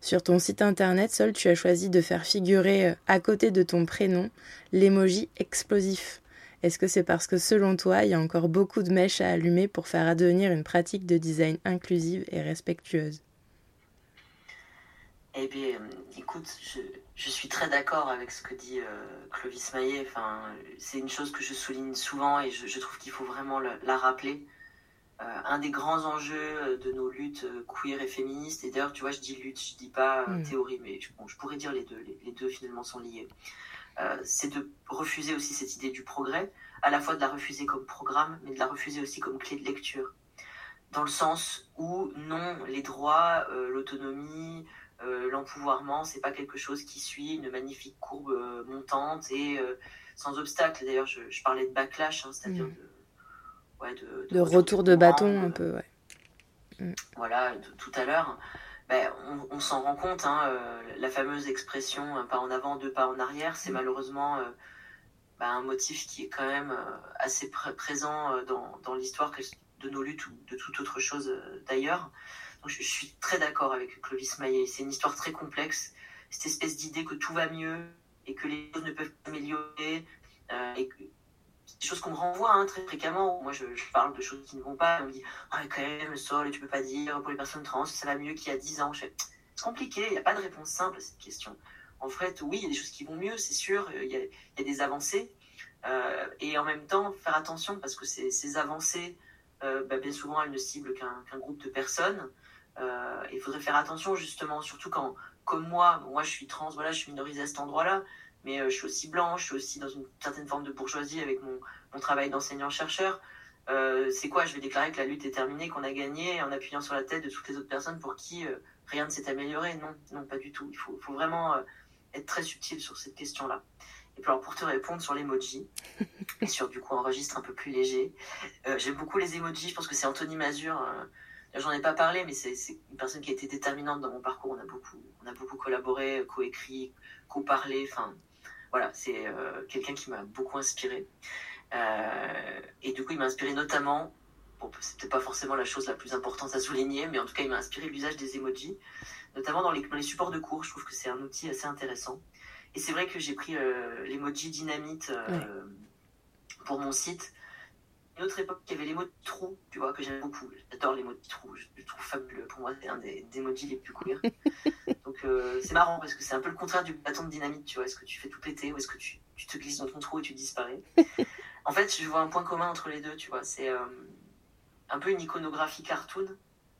Speaker 1: Sur ton site internet, seul tu as choisi de faire figurer à côté de ton prénom l'emoji explosif. Est-ce que c'est parce que selon toi, il y a encore beaucoup de mèches à allumer pour faire advenir une pratique de design inclusive et respectueuse?
Speaker 2: Eh bien, écoute, je, suis très d'accord avec ce que dit euh, Clovis Maillet. C'est une chose que je souligne souvent et je, trouve qu'il faut vraiment la rappeler. Euh, un des grands enjeux de nos luttes queer et féministes, et d'ailleurs, tu vois, je dis lutte, je dis pas euh, théorie, mais je, bon, je pourrais dire les deux. Les, les deux finalement sont liés. Euh, c'est de refuser aussi cette idée du progrès, à la fois de la refuser comme programme, mais de la refuser aussi comme clé de lecture. Dans le sens où, non, les droits, euh, l'autonomie, euh, l'empouvoirment, c'est pas quelque chose qui suit une magnifique courbe euh, montante et sans obstacle. D'ailleurs, je, je, parlais de backlash, hein, c'est-à-dire mmh. de,
Speaker 1: ouais, de, de, de, retour de, bâton un peu, ouais.
Speaker 2: Mmh. Voilà, tout à l'heure ben, on, on s'en rend compte, hein, euh, la fameuse expression un pas en avant, deux pas en arrière, c'est malheureusement euh, ben, un motif qui est quand même euh, assez pr présent dans, dans l'histoire de nos luttes ou de toute autre chose d'ailleurs. Donc je, je, suis très d'accord avec Clovis Maillet. C'est une histoire très complexe, cette espèce d'idée que tout va mieux et que les choses ne peuvent s'améliorer et que choses qu'on me renvoie hein, très fréquemment. Moi, je, parle de choses qui ne vont pas. On me dit, ah, quand même, sol, tu peux pas dire pour les personnes trans, ça va mieux qu'il y a 10 ans. C'est compliqué, il n'y a pas de réponse simple à cette question. En fait, oui, il y a des choses qui vont mieux, c'est sûr, il y, a, des avancées. Euh, et en même temps, faire attention parce que ces, avancées, euh, bah, bien souvent, elles ne ciblent qu'un qu groupe de personnes. Euh, il faudrait faire attention, justement, surtout quand, comme moi, moi je suis trans, voilà, je suis minorisée à cet endroit-là mais euh, je suis aussi blanche, je suis aussi dans une certaine forme de bourgeoisie avec mon, mon travail d'enseignant-chercheur. Euh, c'est quoi? Je vais déclarer que la lutte est terminée, qu'on a gagné en appuyant sur la tête de toutes les autres personnes pour qui euh, rien ne s'est amélioré Non, non, pas du tout. Il faut, faut vraiment euh, être très subtil sur cette question-là. Et puis alors pour te répondre sur l'emoji, *laughs* et sur du coup un registre un peu plus léger, j'aime beaucoup les emojis, je pense que c'est Anthony Mazur, j'en ai pas parlé, mais c'est une personne qui a été déterminante dans mon parcours, on a beaucoup, on a beaucoup collaboré, co-écrit, co-parlé, enfin voilà, c'est euh, quelqu'un qui m'a beaucoup inspiré. Euh, et du coup, il m'a inspiré notamment, bon, peut-être pas forcément la chose la plus importante à souligner, mais en tout cas, il m'a inspiré l'usage des emojis, notamment dans les, dans les, supports de cours. Je trouve que c'est un outil assez intéressant. Et c'est vrai que j'ai pris euh, l'emoji dynamite ouais. pour mon site. Une autre époque, il y avait l'emoji trou, tu vois, que j'aime beaucoup. J'adore l'emoji trou, je le trouve fabuleux. Pour moi, c'est un des, des emojis les plus queer. *laughs* Donc euh, c'est marrant parce que c'est un peu le contraire du bâton de dynamite, tu vois. Est-ce que tu fais tout péter ou est-ce que tu, tu, te glisses dans ton trou et tu disparais? *laughs* En fait, je vois un point commun entre les deux, tu vois. C'est euh, un peu une iconographie cartoon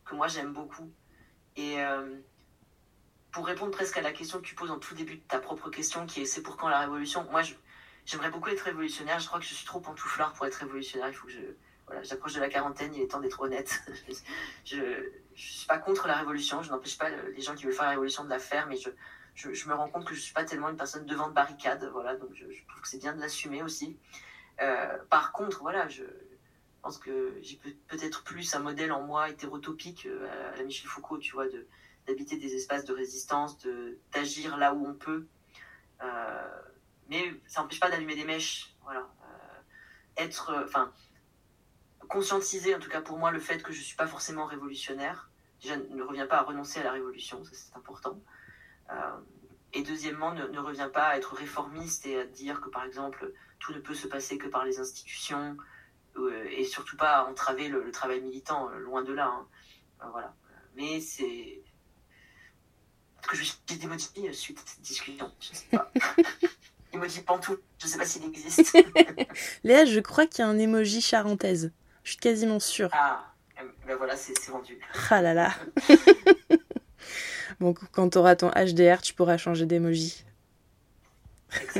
Speaker 2: que moi j'aime beaucoup. Et euh, pour répondre presque à la question que tu poses en tout début de ta propre question, qui est c'est pour quand la révolution? Moi, j'aimerais beaucoup être révolutionnaire. Je crois que je suis trop pantouflard pour être révolutionnaire. Il faut que je voilà, j'approche de la quarantaine, il est temps d'être honnête. *laughs* je ne suis pas contre la révolution, je n'empêche pas les gens qui veulent faire la révolution de la faire, mais je, je, me rends compte que je ne suis pas tellement une personne devant de barricade, voilà, donc je, trouve que c'est bien de l'assumer aussi. Euh, par contre, voilà, je pense que j'ai peut-être plus un modèle en moi hétérotopique euh, à la Michel Foucault, tu vois, d'habiter des espaces de résistance, d'agir là où on peut. Euh, mais ça n'empêche pas d'allumer des mèches, voilà. Euh, être, enfin, conscientiser, en tout cas pour moi, le fait que je ne suis pas forcément révolutionnaire. Déjà, ne reviens pas à renoncer à la révolution, ça c'est important. Euh, et deuxièmement, ne, revient pas à être réformiste et à dire que, par exemple, tout ne peut se passer que par les institutions, euh, et surtout pas à entraver le, travail militant, loin de là. Hein. voilà. Mais c'est. que je suis démotivé suite à cette discussion, je sais pas. *laughs* emoji pantou, je sais pas s'il existe. *laughs*
Speaker 1: Léa, je crois qu'il y a un emoji charentaise. Je suis quasiment sûre.
Speaker 2: Ah, ben voilà, c'est vendu.
Speaker 1: Ah là là. *laughs* bon, quand tu auras ton HDR, tu pourras changer d'emoji. *laughs*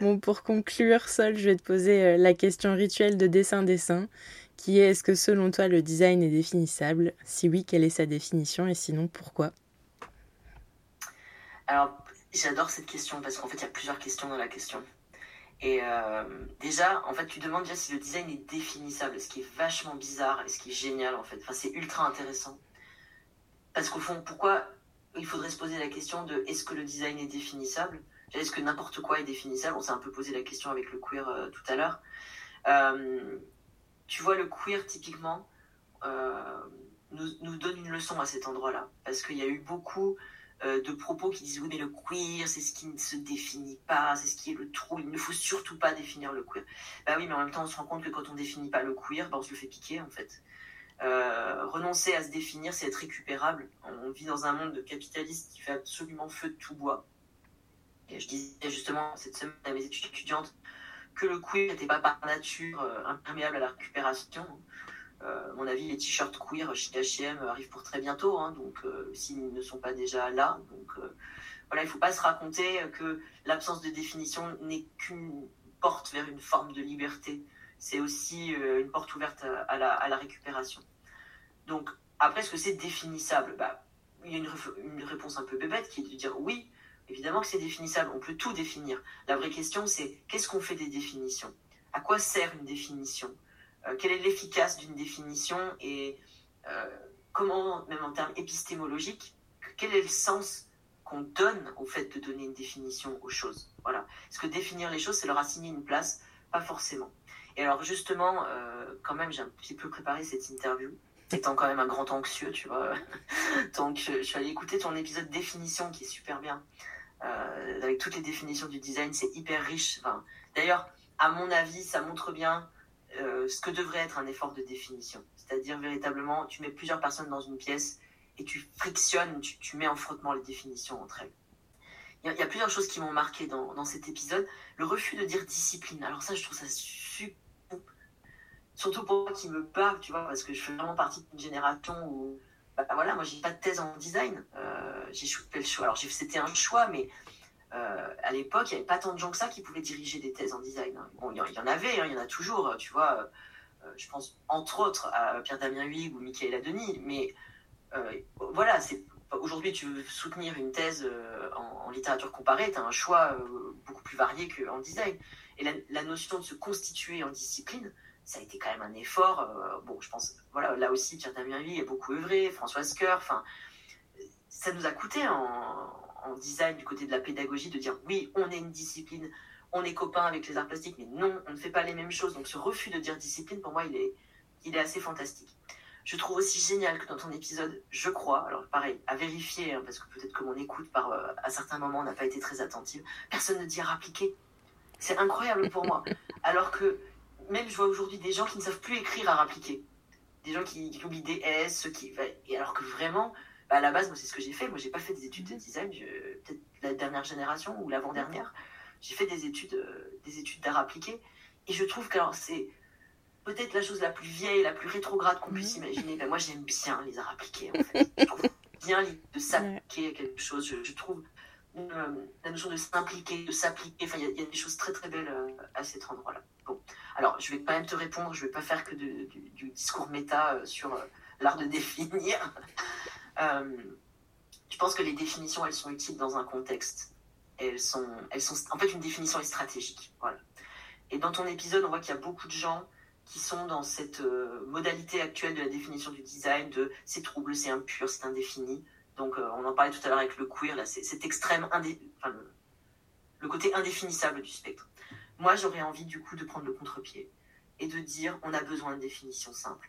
Speaker 1: bon, pour conclure, Sol, je vais te poser euh, la question rituelle de dessin-dessin, qui est est-ce que selon toi le design est définissable? Si oui, quelle est sa définition? Et sinon pourquoi?
Speaker 2: Alors, J'adore cette question parce qu'en fait, il y a plusieurs questions dans la question. Et euh, déjà, en fait, tu demandes déjà si le design est définissable, ce qui est vachement bizarre et ce qui est génial en fait. Enfin, c'est ultra intéressant. Parce qu'au fond, pourquoi il faudrait se poser la question de est-ce que le design est définissable? Est-ce que n'importe quoi est définissable? On s'est un peu posé la question avec le queer euh, tout à l'heure. Euh, tu vois, le queer, typiquement, nous, nous, donne une leçon à cet endroit-là. Parce qu'il y a eu beaucoup euh, de propos qui disent oui mais le queer c'est ce qui ne se définit pas, c'est ce qui est le trou, il ne faut surtout pas définir le queer. Bah oui mais en même temps on se rend compte que quand on définit pas le queer, bah, on se le fait piquer en fait. Euh, renoncer à se définir c'est être récupérable. On vit dans un monde capitaliste qui fait absolument feu de tout bois. Et je disais justement cette semaine à mes étudiantes que le queer n'était pas par nature euh, imperméable à la récupération. Euh, mon avis, les t-shirts queer chez H&M arrivent pour très bientôt, hein, donc euh, s'ils ne sont pas déjà là. Donc euh, voilà, il ne faut pas se raconter que l'absence de définition n'est qu'une porte vers une forme de liberté. C'est aussi une porte ouverte à, la, récupération. Donc après, est-ce que c'est définissable? Bah, Il y a une, une, réponse un peu bébête qui est de dire oui, évidemment que c'est définissable, on peut tout définir. La vraie question, c'est qu'est-ce qu'on fait des définitions? À quoi sert une définition? Quelle est l'efficace d'une définition et euh, comment, même en termes épistémologiques, quel est le sens qu'on donne au fait de donner une définition aux choses? Voilà. Est-ce que définir les choses, c'est leur assigner une place Pas forcément. Et alors justement, euh, quand même, j'ai un petit peu préparé cette interview, étant quand même un grand anxieux, tu vois. *laughs* Donc je, suis allée écouter ton épisode définition qui est super bien. avec toutes les définitions du design, c'est hyper riche. D'ailleurs, à mon avis, ça montre bien euh, ce que devrait être un effort de définition. C'est-à-dire véritablement, tu mets plusieurs personnes dans une pièce et tu frictionnes, tu, mets en frottement les définitions entre elles. Il y, a, plusieurs choses qui m'ont marqué dans, cet épisode. Le refus de dire discipline. Alors ça, je trouve ça super. Surtout pour moi qui me parle, tu vois, parce que je fais vraiment partie d'une génération où, bah, voilà, moi j'ai pas de thèse en design. Euh, j'ai fait le choix. Alors c'était un choix, mais euh, à l'époque, il n'y avait pas tant de gens que ça qui pouvaient diriger des thèses en design. Hein. Bon, il y, en avait, hein, il y en a toujours, tu vois. Euh, je pense entre autres à Pierre-Damien Huyghe ou Michaela Denis, mais euh, voilà, aujourd'hui tu veux soutenir une thèse en, littérature comparée, tu as un choix beaucoup plus varié qu'en design. Et la, notion de se constituer en discipline, ça a été quand même un effort. bon, je pense, voilà, là aussi, Pierre-Damien Huyghe a beaucoup œuvré, Françoise Coeur, enfin, ça nous a coûté en, en design, du côté de la pédagogie, de dire oui, on est une discipline, on est copain avec les arts plastiques, mais non, on ne fait pas les mêmes choses. Donc ce refus de dire discipline, pour moi, il est, il est assez fantastique. Je trouve aussi génial que dans ton épisode, je crois, alors pareil, à vérifier, hein, parce que peut-être que mon écoute par, euh, à certains moments n'a pas été très attentive, personne ne dit appliquer. C'est incroyable pour moi. Alors que même je vois aujourd'hui des gens qui ne savent plus écrire à appliquer. Des gens qui, oublient des S, qui, et alors que vraiment, bah, à la base, moi, c'est ce que j'ai fait. Moi, j'ai pas fait des études de design, peut-être la dernière génération ou l'avant-dernière. J'ai fait des études, euh, des études d'art appliqué. Et je trouve que c'est peut-être la chose la plus vieille, la plus rétrograde qu'on puisse mhm. imaginer. Ben, moi, j'aime bien les arts appliqués, en fait. *laughs* je trouve bien de s'appliquer à quelque chose. Je, trouve euh, la notion de s'impliquer, de s'appliquer. Enfin, il y, a des choses très, très belles euh, à cet endroit-là. Bon. Alors, je vais quand même te répondre. Je vais pas faire que du, discours méta sur l'art de définir. Euh, je pense que les définitions, elles sont utiles dans un contexte? Elles sont, elles sont, en fait, une définition est stratégique. Voilà. Et dans ton épisode, on voit qu'il y a beaucoup de gens qui sont dans cette euh, modalité actuelle de la définition du design de c'est trouble, c'est impur, c'est indéfini. Donc, euh, on en parlait tout à l'heure avec le queer, là, c'est extrême, enfin, le, côté indéfinissable du spectre. Moi, j'aurais envie, du coup, de prendre le contre-pied et de dire on a besoin de définitions simples.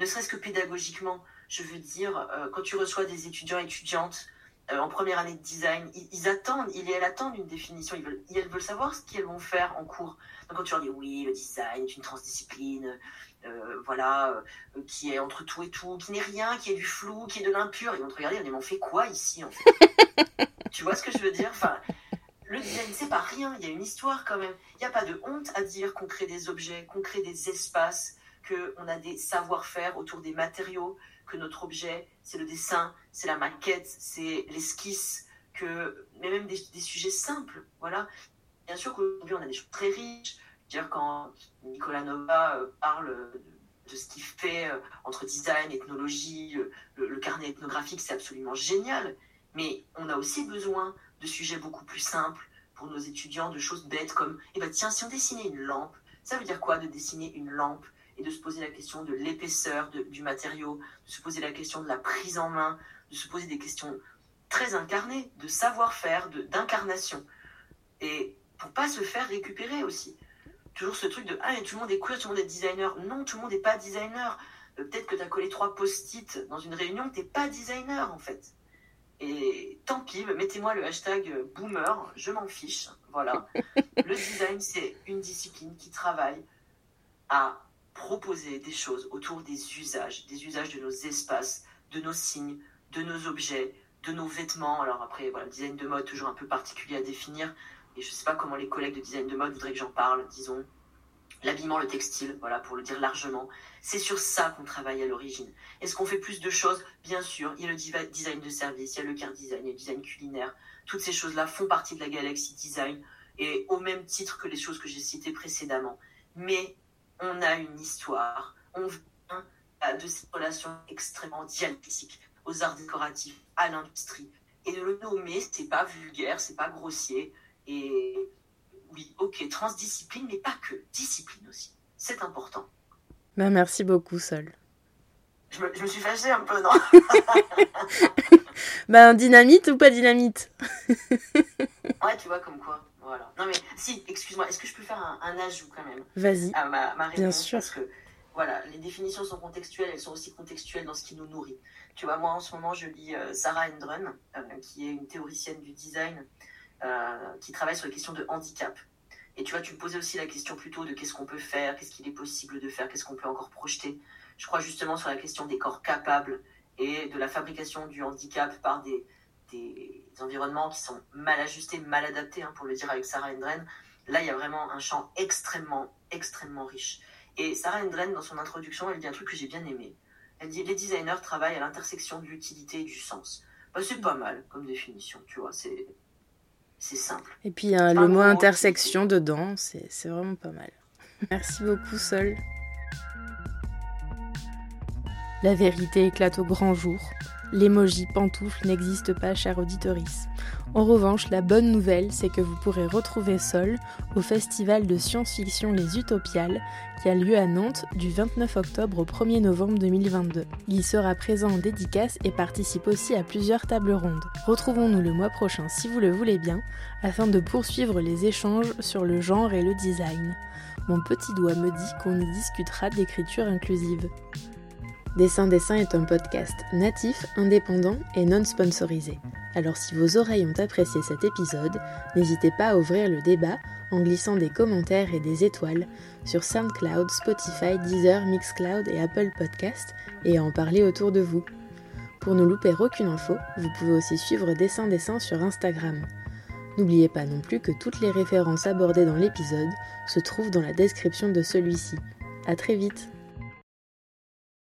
Speaker 2: Ne serait-ce que pédagogiquement, je veux dire, euh, quand tu reçois des étudiants et étudiantes euh, en première année de design, ils, attendent, ils elles attendent une définition, ils veulent, elles veulent savoir ce qu'elles vont faire en cours. Donc quand tu leur dis oui, le design est une transdiscipline, euh, voilà, qui est entre tout et tout, qui n'est rien, qui est du flou, qui est de l'impur, ils vont te regarder, ils vont fait quoi ici en fait? *laughs* Tu vois ce que je veux dire? Enfin, le design, c'est pas rien, il y a une histoire quand même. Il n'y a pas de honte à dire qu'on crée des objets, qu'on crée des espaces, qu'on a des savoir-faire autour des matériaux, que notre objet, c'est le dessin, c'est la maquette, c'est l'esquisse, que, mais même des, sujets simples. Voilà. Bien sûr qu'aujourd'hui, on a des choses très riches. Dire quand Nicolas Nova euh, parle de, ce qu'il fait euh, entre design, ethnologie, le, le carnet ethnographique, c'est absolument génial. Mais on a aussi besoin de sujets beaucoup plus simples pour nos étudiants, de choses bêtes comme, eh ben tiens, si on dessinait une lampe, ça veut dire quoi de dessiner une lampe? Et de se poser la question de l'épaisseur du matériau, de se poser la question de la prise en main, de se poser des questions très incarnées, de savoir-faire, d'incarnation. Et pour pas se faire récupérer aussi. Toujours ce truc de ah, tout le monde est queer, tout le monde est designer. Non, tout le monde n'est pas designer. Euh, peut-être que tu as collé trois post-it dans une réunion, tu n'es pas designer en fait. Et tant pis, mettez-moi le hashtag boomer, je m'en fiche. Voilà. *laughs* le design, c'est une discipline qui travaille à proposer des choses autour des usages, des usages de nos espaces, de nos signes, de nos objets, de nos vêtements. Alors après, voilà, le design de mode, toujours un peu particulier à définir. Et je ne sais pas comment les collègues de design de mode voudraient que j'en parle, disons l'habillement, le textile, voilà, pour le dire largement. C'est sur ça qu'on travaille à l'origine. Est-ce qu'on fait plus de choses? Bien sûr, il y a le design de service, il y a le car design, il y a le design culinaire. Toutes ces choses-là font partie de la galaxie design et au même titre que les choses que j'ai citées précédemment. Mais on a une histoire, on vient de ces relations extrêmement dialectiques aux arts décoratifs, à l'industrie. Et de le nommer, c'est pas vulgaire, c'est pas grossier. Et oui, ok, transdiscipline, mais pas que, discipline aussi. C'est important.
Speaker 1: Ben, merci beaucoup, Sol.
Speaker 2: Je me, suis fâchée un peu, non? *laughs*
Speaker 1: Ben, dynamite ou pas dynamite? *laughs*
Speaker 2: Ouais, tu vois, comme quoi. Voilà. Non, mais si, excuse-moi, est-ce que je peux faire un, ajout quand même?
Speaker 1: Vas-y.
Speaker 2: À ma, ma réponse
Speaker 1: Bien sûr.
Speaker 2: Parce que, voilà, les définitions sont contextuelles, elles sont aussi contextuelles dans ce qui nous nourrit. Tu vois, moi, en ce moment, je lis euh, Sarah Endrun, euh, qui est une théoricienne du design euh, qui travaille sur les questions de handicap. Et tu vois, tu me posais aussi la question plutôt de qu'est-ce qu'on peut faire, qu'est-ce qu'il est possible de faire, qu'est-ce qu'on peut encore projeter. Je crois justement sur la question des corps capables et de la fabrication du handicap par des, des environnements qui sont mal ajustés, mal adaptés, hein, pour le dire avec Sarah Endren. Là, il y a vraiment un champ extrêmement, extrêmement riche. Et Sarah Endren, dans son introduction, elle dit un truc que j'ai bien aimé. Elle dit les designers travaillent à l'intersection de l'utilité et du sens. Bah, c'est pas mal comme définition, tu vois. C'est c'est simple.
Speaker 1: Et puis le mot intersection dedans, c'est vraiment pas mal. *laughs* Merci beaucoup, Sol. La vérité éclate au grand jour. L'emoji pantoufle n'existe pas, cher auditorice. En revanche, la bonne nouvelle, c'est que vous pourrez retrouver Sol au festival de science-fiction Les Utopiales, qui a lieu à Nantes du 29 octobre au 1er novembre 2022. Il sera présent en dédicace et participe aussi à plusieurs tables rondes. Retrouvons-nous le mois prochain si vous le voulez bien, afin de poursuivre les échanges sur le genre et le design. Mon petit doigt me dit qu'on y discutera d'écriture inclusive. Dessin Dessin est un podcast natif, indépendant et non sponsorisé. Alors si vos oreilles ont apprécié cet épisode, n'hésitez pas à ouvrir le débat en glissant des commentaires et des étoiles sur SoundCloud, Spotify, Deezer, Mixcloud et Apple Podcast et à en parler autour de vous. Pour ne louper aucune info, vous pouvez aussi suivre Dessin Dessin sur Instagram. N'oubliez pas non plus que toutes les références abordées dans l'épisode se trouvent dans la description de celui-ci. A très vite